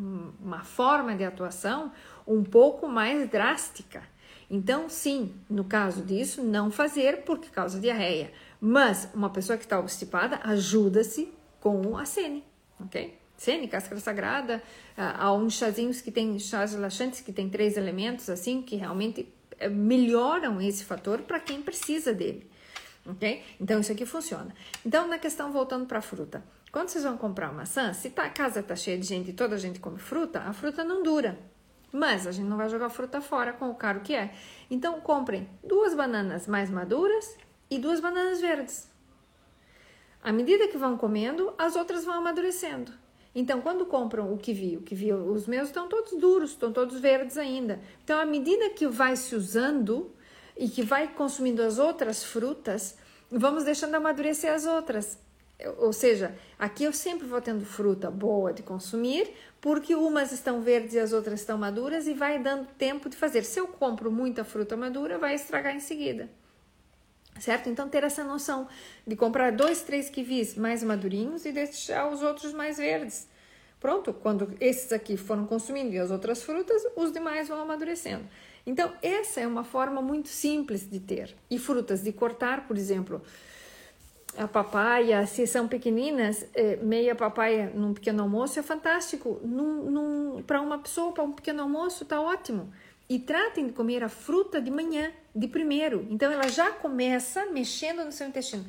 uma forma de atuação um pouco mais drástica. Então, sim, no caso disso, não fazer porque causa diarreia. Mas uma pessoa que está obstipada ajuda-se com a sene, ok? Sene, cáscara sagrada, há uns chazinhos que tem chás relaxantes que tem três elementos assim que realmente eh, melhoram esse fator para quem precisa dele, ok? Então isso aqui funciona. Então na questão voltando para a fruta, quando vocês vão comprar uma maçã, se tá, a casa está cheia de gente e toda a gente come fruta, a fruta não dura. Mas a gente não vai jogar fruta fora com o caro que é. Então comprem duas bananas mais maduras e duas bananas verdes. À medida que vão comendo, as outras vão amadurecendo. Então, quando compram o kiwi, o kiwi, os meus estão todos duros, estão todos verdes ainda. Então, à medida que vai se usando e que vai consumindo as outras frutas, vamos deixando amadurecer as outras. Ou seja, aqui eu sempre vou tendo fruta boa de consumir, porque umas estão verdes e as outras estão maduras e vai dando tempo de fazer. Se eu compro muita fruta madura, vai estragar em seguida. Certo? Então, ter essa noção de comprar dois, três kiwis mais madurinhos e deixar os outros mais verdes. Pronto, quando esses aqui foram consumindo e as outras frutas, os demais vão amadurecendo. Então, essa é uma forma muito simples de ter. E frutas de cortar, por exemplo, a papaya, se são pequeninas, é, meia papaya num pequeno almoço é fantástico. Para uma pessoa, para um pequeno almoço, está ótimo. E tratem de comer a fruta de manhã, de primeiro. Então ela já começa mexendo no seu intestino.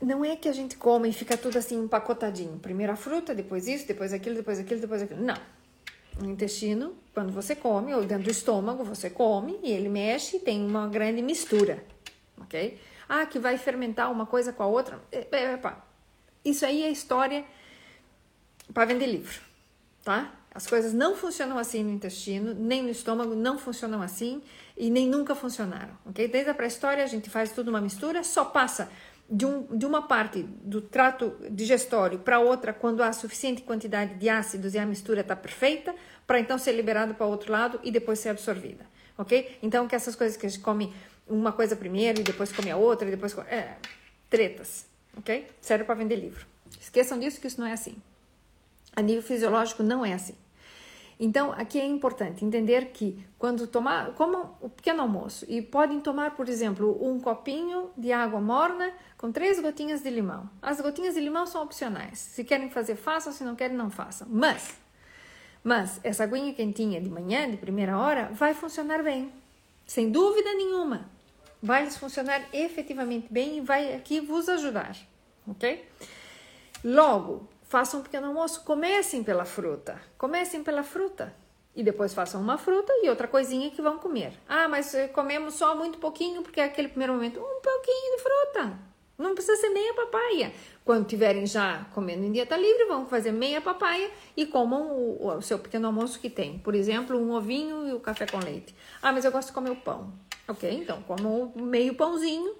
Não é que a gente come e fica tudo assim empacotadinho. Primeiro a fruta, depois isso, depois aquilo, depois aquilo, depois aquilo. Não. No intestino, quando você come, ou dentro do estômago, você come e ele mexe e tem uma grande mistura. Ok? Ah, que vai fermentar uma coisa com a outra. É, é, Isso aí é história para vender livro, tá? As coisas não funcionam assim no intestino, nem no estômago, não funcionam assim e nem nunca funcionaram, ok? Desde a pré-história a gente faz tudo uma mistura, só passa de, um, de uma parte do trato digestório para outra quando há suficiente quantidade de ácidos e a mistura está perfeita, para então ser liberado para o outro lado e depois ser absorvida, ok? Então, que essas coisas que a gente come uma coisa primeiro e depois come a outra e depois é, tretas, ok? Serve para vender livro. Esqueçam disso que isso não é assim. A nível fisiológico não é assim. Então, aqui é importante entender que quando tomar, comam o pequeno almoço e podem tomar, por exemplo, um copinho de água morna com três gotinhas de limão. As gotinhas de limão são opcionais. Se querem fazer, façam, se não querem, não façam. Mas, mas essa aguinha quentinha de manhã, de primeira hora, vai funcionar bem. Sem dúvida nenhuma. Vai lhes funcionar efetivamente bem e vai aqui vos ajudar, ok? Logo, façam um pequeno almoço, comecem pela fruta. Comecem pela fruta. E depois façam uma fruta e outra coisinha que vão comer. Ah, mas eh, comemos só muito pouquinho, porque é aquele primeiro momento, um pouquinho de fruta. Não precisa ser meia papaya. Quando tiverem já comendo em dieta livre, vão fazer meia papaya e comam o, o seu pequeno almoço que tem. Por exemplo, um ovinho e o café com leite. Ah, mas eu gosto de comer o pão. Ok? Então, como meio pãozinho uh,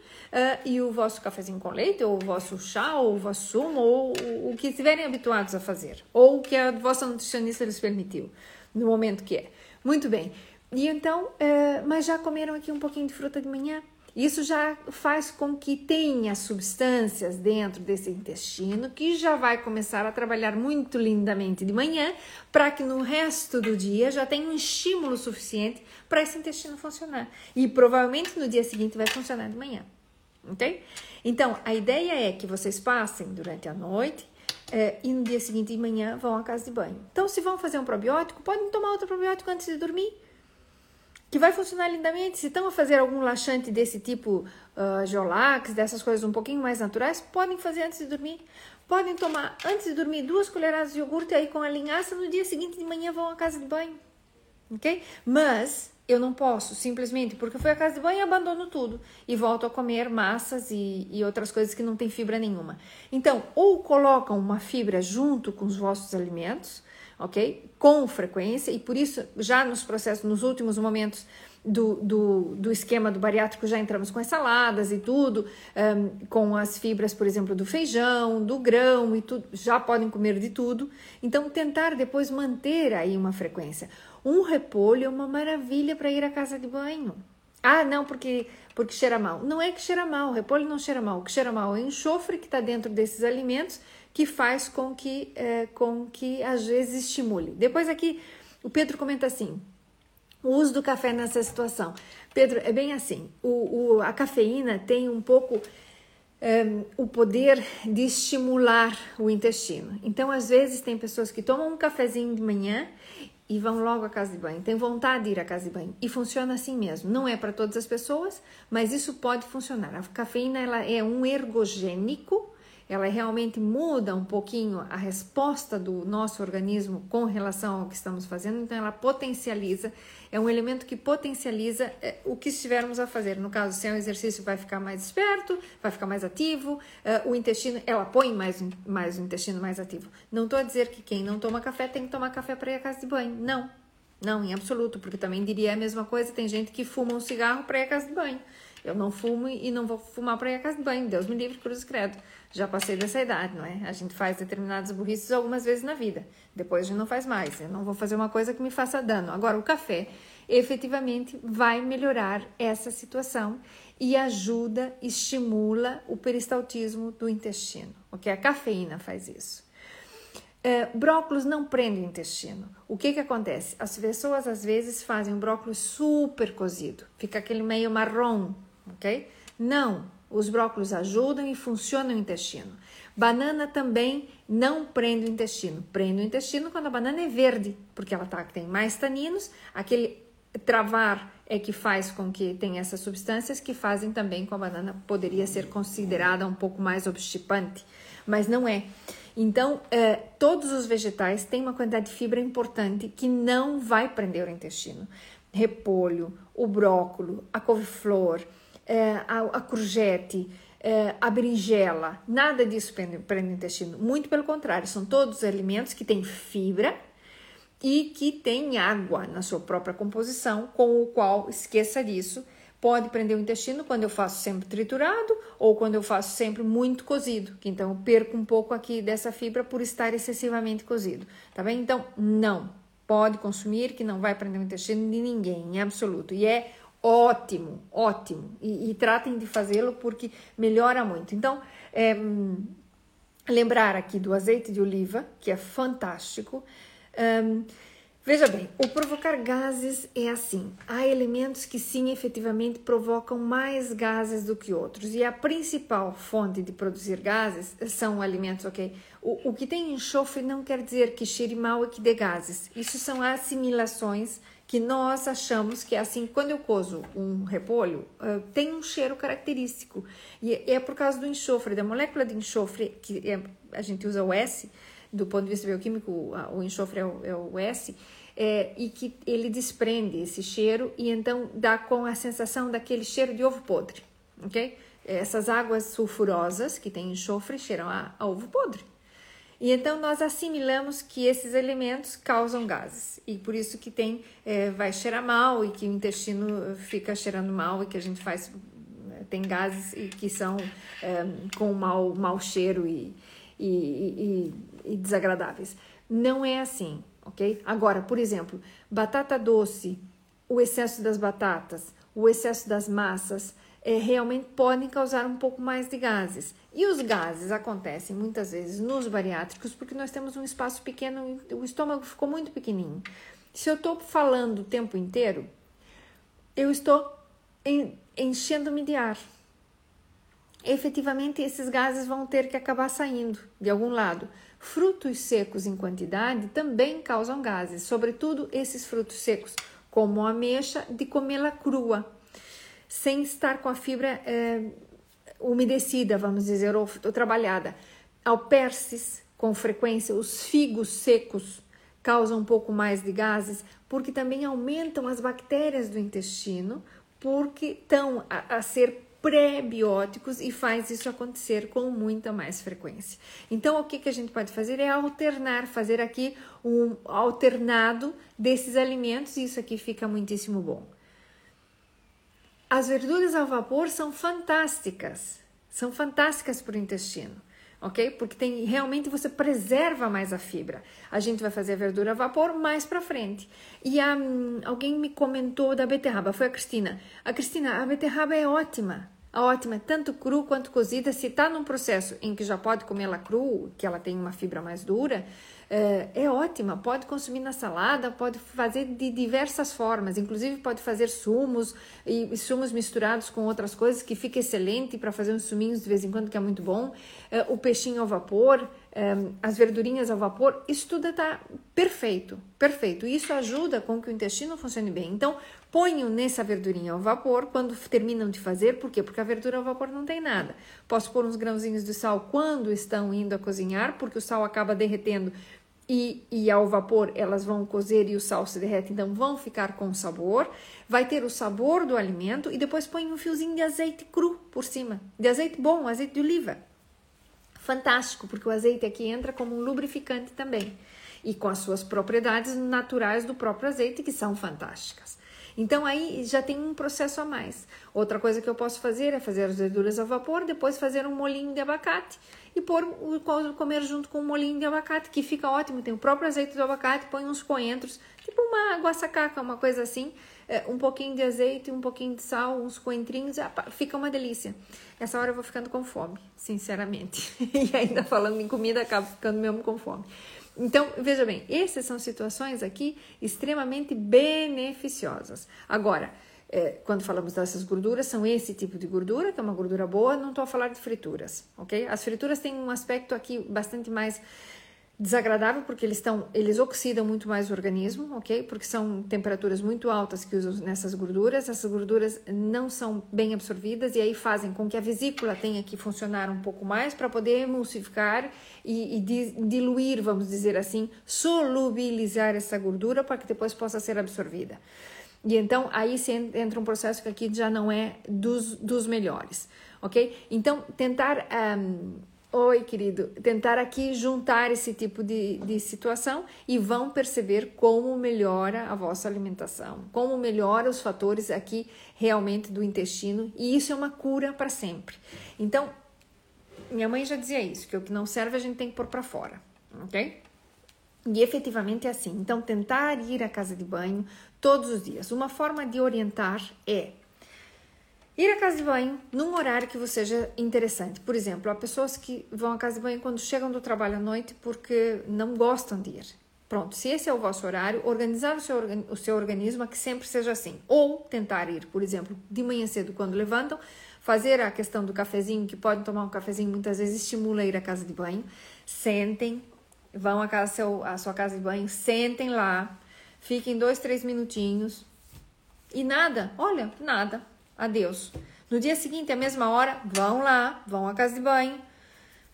e o vosso cafezinho com leite, ou o vosso chá, ou o vosso sumo, ou o, o que estiverem habituados a fazer, ou o que a vossa nutricionista lhes permitiu, no momento que é. Muito bem. E então, uh, mas já comeram aqui um pouquinho de fruta de manhã? Isso já faz com que tenha substâncias dentro desse intestino que já vai começar a trabalhar muito lindamente de manhã, para que no resto do dia já tenha um estímulo suficiente para esse intestino funcionar. E provavelmente no dia seguinte vai funcionar de manhã. Ok? Então, a ideia é que vocês passem durante a noite é, e no dia seguinte de manhã vão à casa de banho. Então, se vão fazer um probiótico, podem tomar outro probiótico antes de dormir que vai funcionar lindamente. Se estão a fazer algum laxante desse tipo, uh, dessas coisas um pouquinho mais naturais, podem fazer antes de dormir. Podem tomar antes de dormir duas colheradas de iogurte aí com a linhaça, no dia seguinte de manhã vão à casa de banho. Ok? Mas eu não posso, simplesmente porque eu fui à casa de banho e abandono tudo e volto a comer massas e, e outras coisas que não tem fibra nenhuma. Então, ou colocam uma fibra junto com os vossos alimentos, ok? Com frequência, e por isso, já nos processos, nos últimos momentos do, do, do esquema do bariátrico, já entramos com as saladas e tudo, um, com as fibras, por exemplo, do feijão, do grão e tudo, já podem comer de tudo. Então, tentar depois manter aí uma frequência. Um repolho é uma maravilha para ir à casa de banho. Ah, não, porque, porque cheira mal. Não é que cheira mal, o repolho não cheira mal. O que cheira mal é o enxofre que está dentro desses alimentos que faz com que, é, com que às vezes estimule. Depois aqui o Pedro comenta assim: o uso do café nessa situação. Pedro, é bem assim: o, o a cafeína tem um pouco é, o poder de estimular o intestino. Então, às vezes, tem pessoas que tomam um cafezinho de manhã e vão logo à casa de banho, tem vontade de ir à casa de banho e funciona assim mesmo. Não é para todas as pessoas, mas isso pode funcionar. A cafeína ela é um ergogênico ela realmente muda um pouquinho a resposta do nosso organismo com relação ao que estamos fazendo, então ela potencializa, é um elemento que potencializa é, o que estivermos a fazer. No caso, se é um exercício, vai ficar mais esperto, vai ficar mais ativo, é, o intestino, ela põe mais, mais o intestino mais ativo. Não estou a dizer que quem não toma café tem que tomar café para ir à casa de banho, não. Não, em absoluto, porque também diria a mesma coisa, tem gente que fuma um cigarro para ir à casa de banho. Eu não fumo e não vou fumar para ir à casa de banho. Deus me livre, cruz credo. Já passei dessa idade, não é? A gente faz determinadas burrices algumas vezes na vida. Depois a gente não faz mais. Eu não vou fazer uma coisa que me faça dano. Agora, o café efetivamente vai melhorar essa situação e ajuda, estimula o peristaltismo do intestino. Ok? A cafeína faz isso. É, brócolis não prende o intestino. O que que acontece? As pessoas às vezes fazem um brócolis super cozido, fica aquele meio marrom, ok? Não, os brócolis ajudam e funcionam o intestino. Banana também não prende o intestino. Prende o intestino quando a banana é verde, porque ela tá, tem mais taninos. Aquele travar é que faz com que tenha essas substâncias que fazem também com a banana poderia ser considerada um pouco mais obstipante, mas não é. Então, eh, todos os vegetais têm uma quantidade de fibra importante que não vai prender o intestino. Repolho, o brócolis, a couve-flor, a, a courgette, é, a berinjela, nada disso prende o intestino. Muito pelo contrário, são todos alimentos que têm fibra e que têm água na sua própria composição, com o qual, esqueça disso, pode prender o intestino quando eu faço sempre triturado ou quando eu faço sempre muito cozido, que então eu perco um pouco aqui dessa fibra por estar excessivamente cozido, tá bem? Então, não, pode consumir que não vai prender o intestino de ninguém, em absoluto. E é ótimo, ótimo. E, e tratem de fazê-lo porque melhora muito. Então, é, lembrar aqui do azeite de oliva, que é fantástico. Um, veja bem, o provocar gases é assim. Há elementos que sim, efetivamente provocam mais gases do que outros. E a principal fonte de produzir gases são alimentos, ok? O, o que tem enxofre não quer dizer que cheire mal e que dê gases. Isso são assimilações que nós achamos que é assim, quando eu cozo um repolho, uh, tem um cheiro característico. E é por causa do enxofre, da molécula de enxofre, que é, a gente usa o S, do ponto de vista bioquímico, o enxofre é o, é o S, é, e que ele desprende esse cheiro e então dá com a sensação daquele cheiro de ovo podre, ok? Essas águas sulfurosas que tem enxofre cheiram a, a ovo podre. E então nós assimilamos que esses elementos causam gases e por isso que tem é, vai cheirar mal e que o intestino fica cheirando mal e que a gente faz tem gases e que são é, com mau, mau cheiro e, e, e, e desagradáveis. Não é assim, ok? Agora, por exemplo, batata doce, o excesso das batatas, o excesso das massas, é, realmente podem causar um pouco mais de gases. E os gases acontecem muitas vezes nos bariátricos porque nós temos um espaço pequeno, o estômago ficou muito pequenininho. Se eu estou falando o tempo inteiro, eu estou enchendo-me de ar. Efetivamente, esses gases vão ter que acabar saindo de algum lado. Frutos secos em quantidade também causam gases, sobretudo esses frutos secos, como a ameixa, de comê-la crua, sem estar com a fibra é, umedecida, vamos dizer, ou, ou trabalhada. Alperces, com frequência, os figos secos causam um pouco mais de gases, porque também aumentam as bactérias do intestino, porque estão a, a ser pré-bióticos e faz isso acontecer com muita mais frequência. Então, o que, que a gente pode fazer é alternar, fazer aqui um alternado desses alimentos e isso aqui fica muitíssimo bom. As verduras ao vapor são fantásticas, são fantásticas para o intestino ok? Porque tem realmente você preserva mais a fibra. A gente vai fazer a verdura a vapor mais para frente. E um, alguém me comentou da beterraba, foi a Cristina. A Cristina, a beterraba é ótima. Ótima, tanto cru quanto cozida. Se está num processo em que já pode comer ela cru, que ela tem uma fibra mais dura, é, é ótima, pode consumir na salada, pode fazer de diversas formas, inclusive pode fazer sumos e sumos misturados com outras coisas que fica excelente para fazer uns suminhos de vez em quando que é muito bom. É, o peixinho ao vapor, é, as verdurinhas ao vapor, isso tudo está perfeito, perfeito. Isso ajuda com que o intestino funcione bem. Então, ponho nessa verdurinha ao vapor quando terminam de fazer, por quê? Porque a verdura ao vapor não tem nada. Posso pôr uns grãozinhos de sal quando estão indo a cozinhar, porque o sal acaba derretendo e, e ao vapor elas vão cozer e o sal se derrete, então vão ficar com sabor. Vai ter o sabor do alimento e depois põe um fiozinho de azeite cru por cima, de azeite bom, azeite de oliva. Fantástico, porque o azeite aqui entra como um lubrificante também e com as suas propriedades naturais do próprio azeite que são fantásticas. Então aí já tem um processo a mais. Outra coisa que eu posso fazer é fazer as verduras ao vapor, depois fazer um molinho de abacate e pôr comer junto com um molinho de abacate, que fica ótimo. Tem o próprio azeite do abacate, põe uns coentros, tipo uma guaçacaca, uma coisa assim, é, um pouquinho de azeite, um pouquinho de sal, uns coentrinhos, fica uma delícia. Essa hora eu vou ficando com fome, sinceramente. e ainda falando em comida, acabo ficando mesmo com fome. Então, veja bem, essas são situações aqui extremamente beneficiosas. Agora, é, quando falamos dessas gorduras, são esse tipo de gordura, que é uma gordura boa, não estou a falar de frituras, ok? As frituras têm um aspecto aqui bastante mais desagradável porque eles estão eles oxidam muito mais o organismo, ok? Porque são temperaturas muito altas que usam nessas gorduras. Essas gorduras não são bem absorvidas e aí fazem com que a vesícula tenha que funcionar um pouco mais para poder emulsificar e, e diluir, vamos dizer assim, solubilizar essa gordura para que depois possa ser absorvida. E então aí entra um processo que aqui já não é dos, dos melhores, ok? Então tentar um, Oi, querido. Tentar aqui juntar esse tipo de, de situação e vão perceber como melhora a vossa alimentação, como melhora os fatores aqui realmente do intestino e isso é uma cura para sempre. Então, minha mãe já dizia isso, que o que não serve a gente tem que pôr para fora, ok? E efetivamente é assim. Então, tentar ir à casa de banho todos os dias. Uma forma de orientar é Ir à casa de banho num horário que você seja interessante. Por exemplo, há pessoas que vão à casa de banho quando chegam do trabalho à noite porque não gostam de ir. Pronto, se esse é o vosso horário, organizar o seu, o seu organismo a que sempre seja assim. Ou tentar ir, por exemplo, de manhã cedo quando levantam, fazer a questão do cafezinho, que podem tomar um cafezinho, muitas vezes estimula ir à casa de banho. Sentem, vão à, casa, seu, à sua casa de banho, sentem lá, fiquem dois, três minutinhos. E nada, olha, nada adeus. No dia seguinte, à mesma hora, vão lá, vão à casa de banho,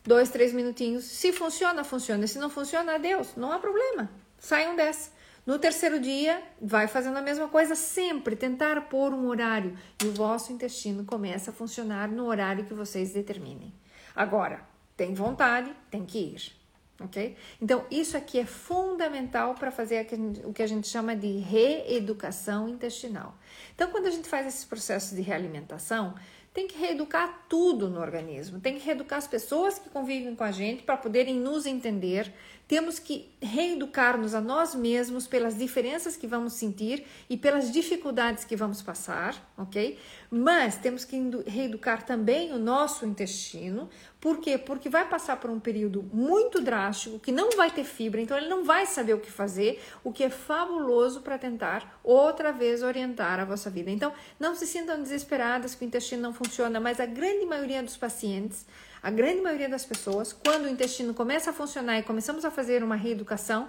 dois, três minutinhos. Se funciona, funciona. Se não funciona, adeus, não há problema. Saiam dessa. No terceiro dia, vai fazendo a mesma coisa sempre, tentar pôr um horário e o vosso intestino começa a funcionar no horário que vocês determinem. Agora, tem vontade, tem que ir. Ok? Então, isso aqui é fundamental para fazer o que a gente chama de reeducação intestinal. Então, quando a gente faz esses processos de realimentação, tem que reeducar tudo no organismo, tem que reeducar as pessoas que convivem com a gente para poderem nos entender, temos que reeducar-nos a nós mesmos pelas diferenças que vamos sentir e pelas dificuldades que vamos passar, ok? Mas temos que reeducar também o nosso intestino, por quê? Porque vai passar por um período muito drástico, que não vai ter fibra, então ele não vai saber o que fazer, o que é fabuloso para tentar outra vez orientar a vossa vida. Então, não se sintam desesperadas que o intestino não funciona, mas a grande maioria dos pacientes a grande maioria das pessoas, quando o intestino começa a funcionar e começamos a fazer uma reeducação,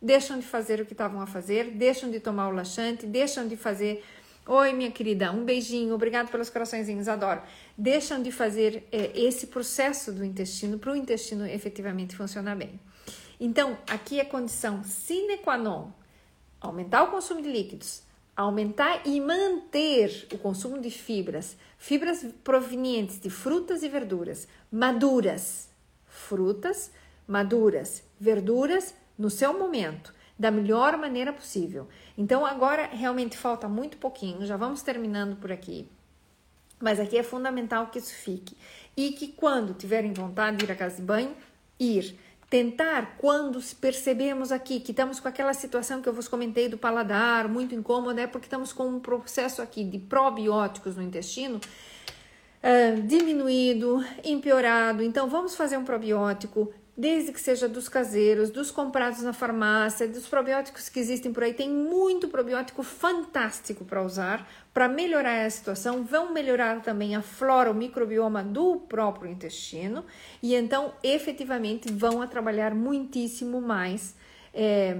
deixam de fazer o que estavam a fazer, deixam de tomar o laxante, deixam de fazer. Oi, minha querida, um beijinho, obrigado pelos coraçõezinhos, adoro. Deixam de fazer é, esse processo do intestino para o intestino efetivamente funcionar bem. Então, aqui é condição sine qua non: aumentar o consumo de líquidos, aumentar e manter o consumo de fibras, fibras provenientes de frutas e verduras maduras, frutas maduras, verduras no seu momento, da melhor maneira possível. Então agora realmente falta muito pouquinho, já vamos terminando por aqui. Mas aqui é fundamental que isso fique e que quando tiverem vontade de ir à casa de banho, ir tentar, quando percebemos aqui que estamos com aquela situação que eu vos comentei do paladar, muito incômoda, é porque estamos com um processo aqui de probióticos no intestino uh, diminuído, empeorado. Então, vamos fazer um probiótico, desde que seja dos caseiros, dos comprados na farmácia, dos probióticos que existem por aí. Tem muito probiótico fantástico para usar, para melhorar a situação, vão melhorar também a flora, o microbioma do próprio intestino e então efetivamente vão a trabalhar muitíssimo mais. É,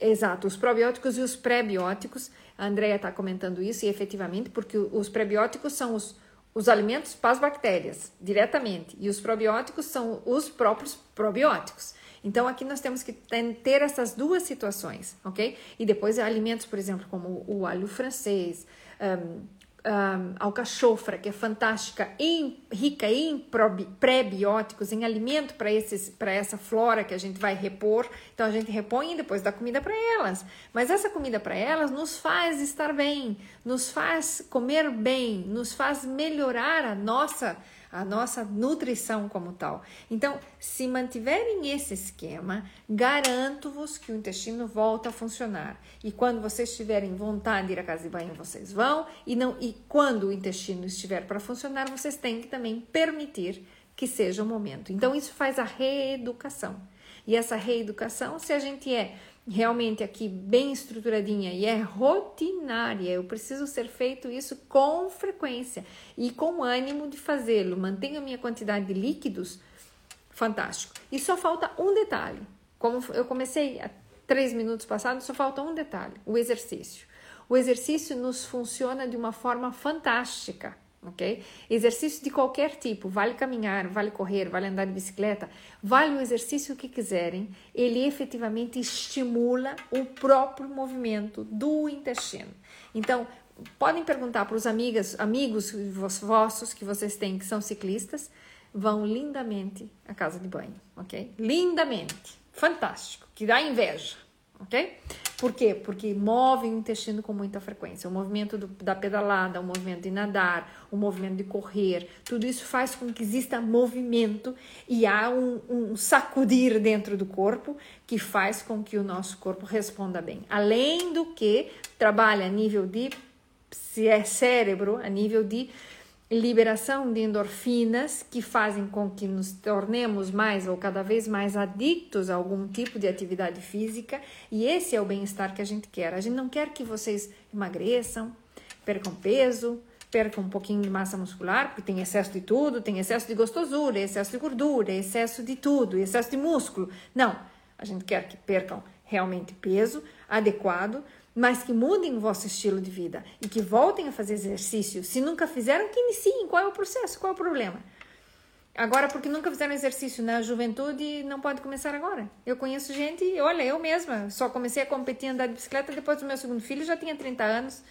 exato, os probióticos e os pré-bióticos. A Andrea está comentando isso e efetivamente, porque os prebióticos são os, os alimentos para as bactérias diretamente e os probióticos são os próprios probióticos. Então aqui nós temos que ter essas duas situações, ok? E depois alimentos, por exemplo, como o alho francês, um, um, alcachofra, que é fantástica, em, rica em pré-bióticos, em alimento para essa flora que a gente vai repor. Então a gente repõe e depois dá comida para elas. Mas essa comida para elas nos faz estar bem, nos faz comer bem, nos faz melhorar a nossa a nossa nutrição como tal. Então, se mantiverem esse esquema, garanto-vos que o intestino volta a funcionar. E quando vocês tiverem vontade de ir à casa de banho, vocês vão. E, não, e quando o intestino estiver para funcionar, vocês têm que também permitir que seja o momento. Então, isso faz a reeducação. E essa reeducação, se a gente é realmente aqui bem estruturadinha e é rotinária. Eu preciso ser feito isso com frequência e com ânimo de fazê-lo. Mantenho a minha quantidade de líquidos, fantástico. E só falta um detalhe. Como eu comecei há três minutos passados, só falta um detalhe: o exercício. O exercício nos funciona de uma forma fantástica ok? Exercício de qualquer tipo, vale caminhar, vale correr, vale andar de bicicleta, vale o exercício que quiserem, ele efetivamente estimula o próprio movimento do intestino. Então, podem perguntar para os amigos, amigos vossos que vocês têm que são ciclistas, vão lindamente à casa de banho, ok? Lindamente, fantástico, que dá inveja ok? Por quê? Porque move o intestino com muita frequência. O movimento do, da pedalada, o movimento de nadar, o movimento de correr, tudo isso faz com que exista movimento e há um, um sacudir dentro do corpo que faz com que o nosso corpo responda bem. Além do que trabalha a nível de cérebro, a nível de liberação de endorfinas que fazem com que nos tornemos mais ou cada vez mais adictos a algum tipo de atividade física, e esse é o bem-estar que a gente quer. A gente não quer que vocês emagreçam, percam peso, percam um pouquinho de massa muscular, porque tem excesso de tudo, tem excesso de gostosura, excesso de gordura, excesso de tudo, excesso de músculo. Não, a gente quer que percam realmente peso adequado mas que mudem o vosso estilo de vida e que voltem a fazer exercício. Se nunca fizeram, que iniciem. Qual é o processo? Qual é o problema? Agora, porque nunca fizeram exercício na juventude, não pode começar agora. Eu conheço gente, olha, eu mesma só comecei a competir andar de bicicleta depois do meu segundo filho, já tinha 30 anos.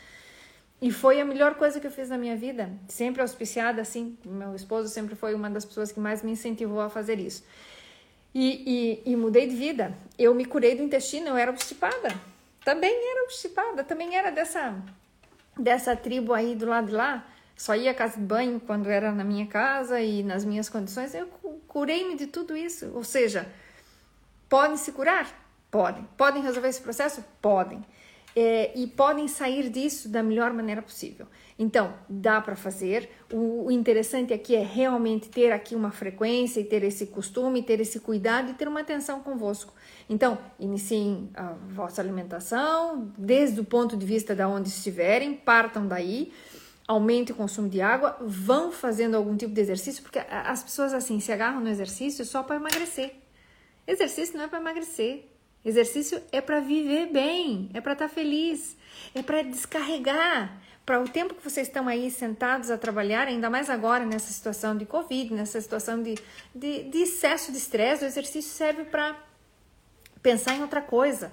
E foi a melhor coisa que eu fiz na minha vida. Sempre auspiciada, assim. Meu esposo sempre foi uma das pessoas que mais me incentivou a fazer isso. E, e, e mudei de vida. Eu me curei do intestino, eu era obstipada. Também era obstipada, também era dessa, dessa tribo aí do lado de lá. Só ia à casa de banho quando era na minha casa e nas minhas condições. Eu curei-me de tudo isso. Ou seja, podem se curar? Podem. Podem resolver esse processo? Podem é, e podem sair disso da melhor maneira possível. Então, dá para fazer. O, o, interessante aqui é realmente ter aqui uma frequência e ter esse costume, ter esse cuidado e ter uma atenção convosco. Então, iniciem a vossa alimentação, desde o ponto de vista de onde estiverem, partam daí, aumente o consumo de água, vão fazendo algum tipo de exercício, porque as pessoas assim se agarram no exercício só para emagrecer. Exercício não é para emagrecer. Exercício é para viver bem, é para estar tá feliz, é para descarregar. Para o tempo que vocês estão aí sentados a trabalhar, ainda mais agora nessa situação de Covid, nessa situação de, de, de excesso de estresse, o exercício serve para pensar em outra coisa.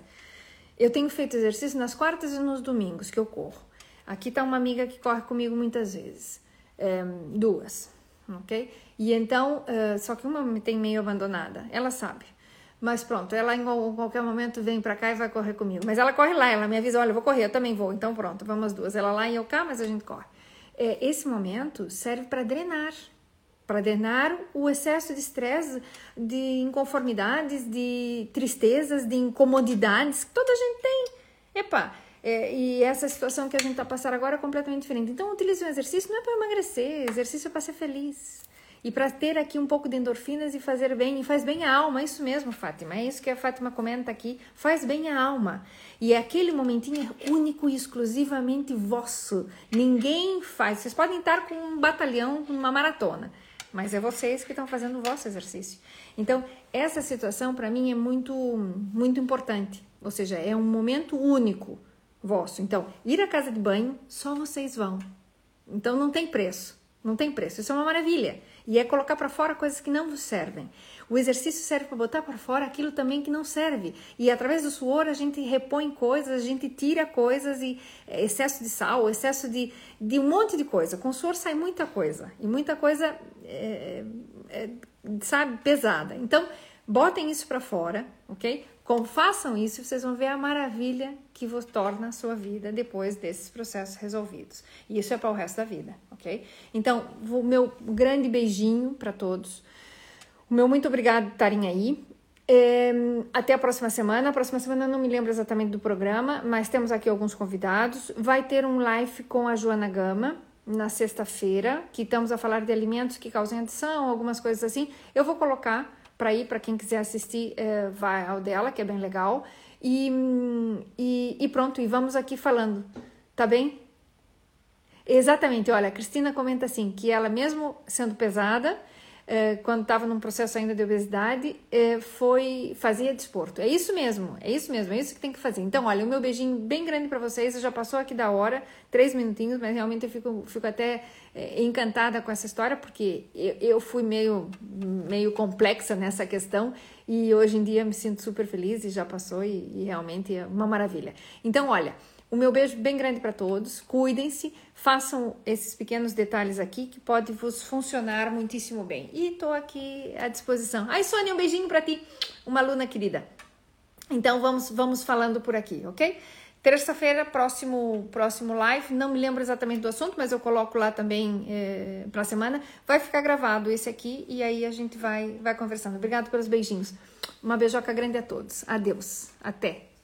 Eu tenho feito exercício nas quartas e nos domingos que eu corro. Aqui está uma amiga que corre comigo muitas vezes, é, duas, ok? E então, uh, só que uma me tem meio abandonada, ela sabe. Mas pronto, ela em qualquer momento vem para cá e vai correr comigo. Mas ela corre lá, ela me avisa: olha, eu vou correr, eu também vou. Então pronto, vamos as duas. Ela lá e eu cá, mas a gente corre. É, esse momento serve para drenar para drenar o excesso de estresse, de inconformidades, de tristezas, de incomodidades que toda a gente tem. Epa, é, e essa situação que a gente está passando agora é completamente diferente. Então, utilize um exercício não é para emagrecer, exercício é para ser feliz e para ter aqui um pouco de endorfinas e fazer bem, e faz bem a alma, isso mesmo, Fátima, é isso que a Fátima comenta aqui, faz bem a alma. E é aquele momentinho é único e exclusivamente vosso. Ninguém faz. Vocês podem estar com um batalhão numa maratona, mas é vocês que estão fazendo o vosso exercício. Então, essa situação para mim é muito muito importante. Ou seja, é um momento único vosso. Então, ir à casa de banho, só vocês vão. Então não tem preço. Não tem preço. Isso é uma maravilha. E é colocar para fora coisas que não vos servem. O exercício serve para botar para fora aquilo também que não serve. E através do suor a gente repõe coisas, a gente tira coisas e é, excesso de sal, excesso de, de um monte de coisa. Com suor sai muita coisa. E muita coisa, é, é, sabe, pesada. Então, botem isso para fora, ok? Como façam isso, vocês vão ver a maravilha que vos torna a sua vida depois desses processos resolvidos. E isso é para o resto da vida, ok? Então, o meu grande beijinho para todos. O meu muito obrigado por estarem aí. É, até a próxima semana. A próxima semana eu não me lembro exatamente do programa, mas temos aqui alguns convidados. Vai ter um live com a Joana Gama na sexta-feira, que estamos a falar de alimentos que causam adição, algumas coisas assim. Eu vou colocar para ir, para quem quiser assistir, é, vai ao dela, que é bem legal. E, e, e, pronto, e vamos aqui falando, tá bem? Exatamente, olha, a Cristina comenta assim, que ela mesmo sendo pesada, quando estava num processo ainda de obesidade, é, foi fazia desporto. É isso mesmo, é isso mesmo, é isso que tem que fazer. Então, olha, o meu beijinho bem grande para vocês. Já passou aqui da hora, três minutinhos, mas realmente eu fico, fico até é, encantada com essa história porque eu, eu fui meio meio complexa nessa questão e hoje em dia me sinto super feliz e já passou e, e realmente é uma maravilha. Então, olha. O meu beijo bem grande para todos. Cuidem-se, façam esses pequenos detalhes aqui que pode vos funcionar muitíssimo bem. E estou aqui à disposição. Ai, Sônia, um beijinho para ti, uma aluna querida. Então vamos vamos falando por aqui, ok? Terça-feira, próximo, próximo live, não me lembro exatamente do assunto, mas eu coloco lá também é, eh, para a semana. Vai ficar gravado esse aqui e aí a gente vai, vai conversando. Obrigado pelos beijinhos. Uma beijoca grande a todos. Adeus. Até.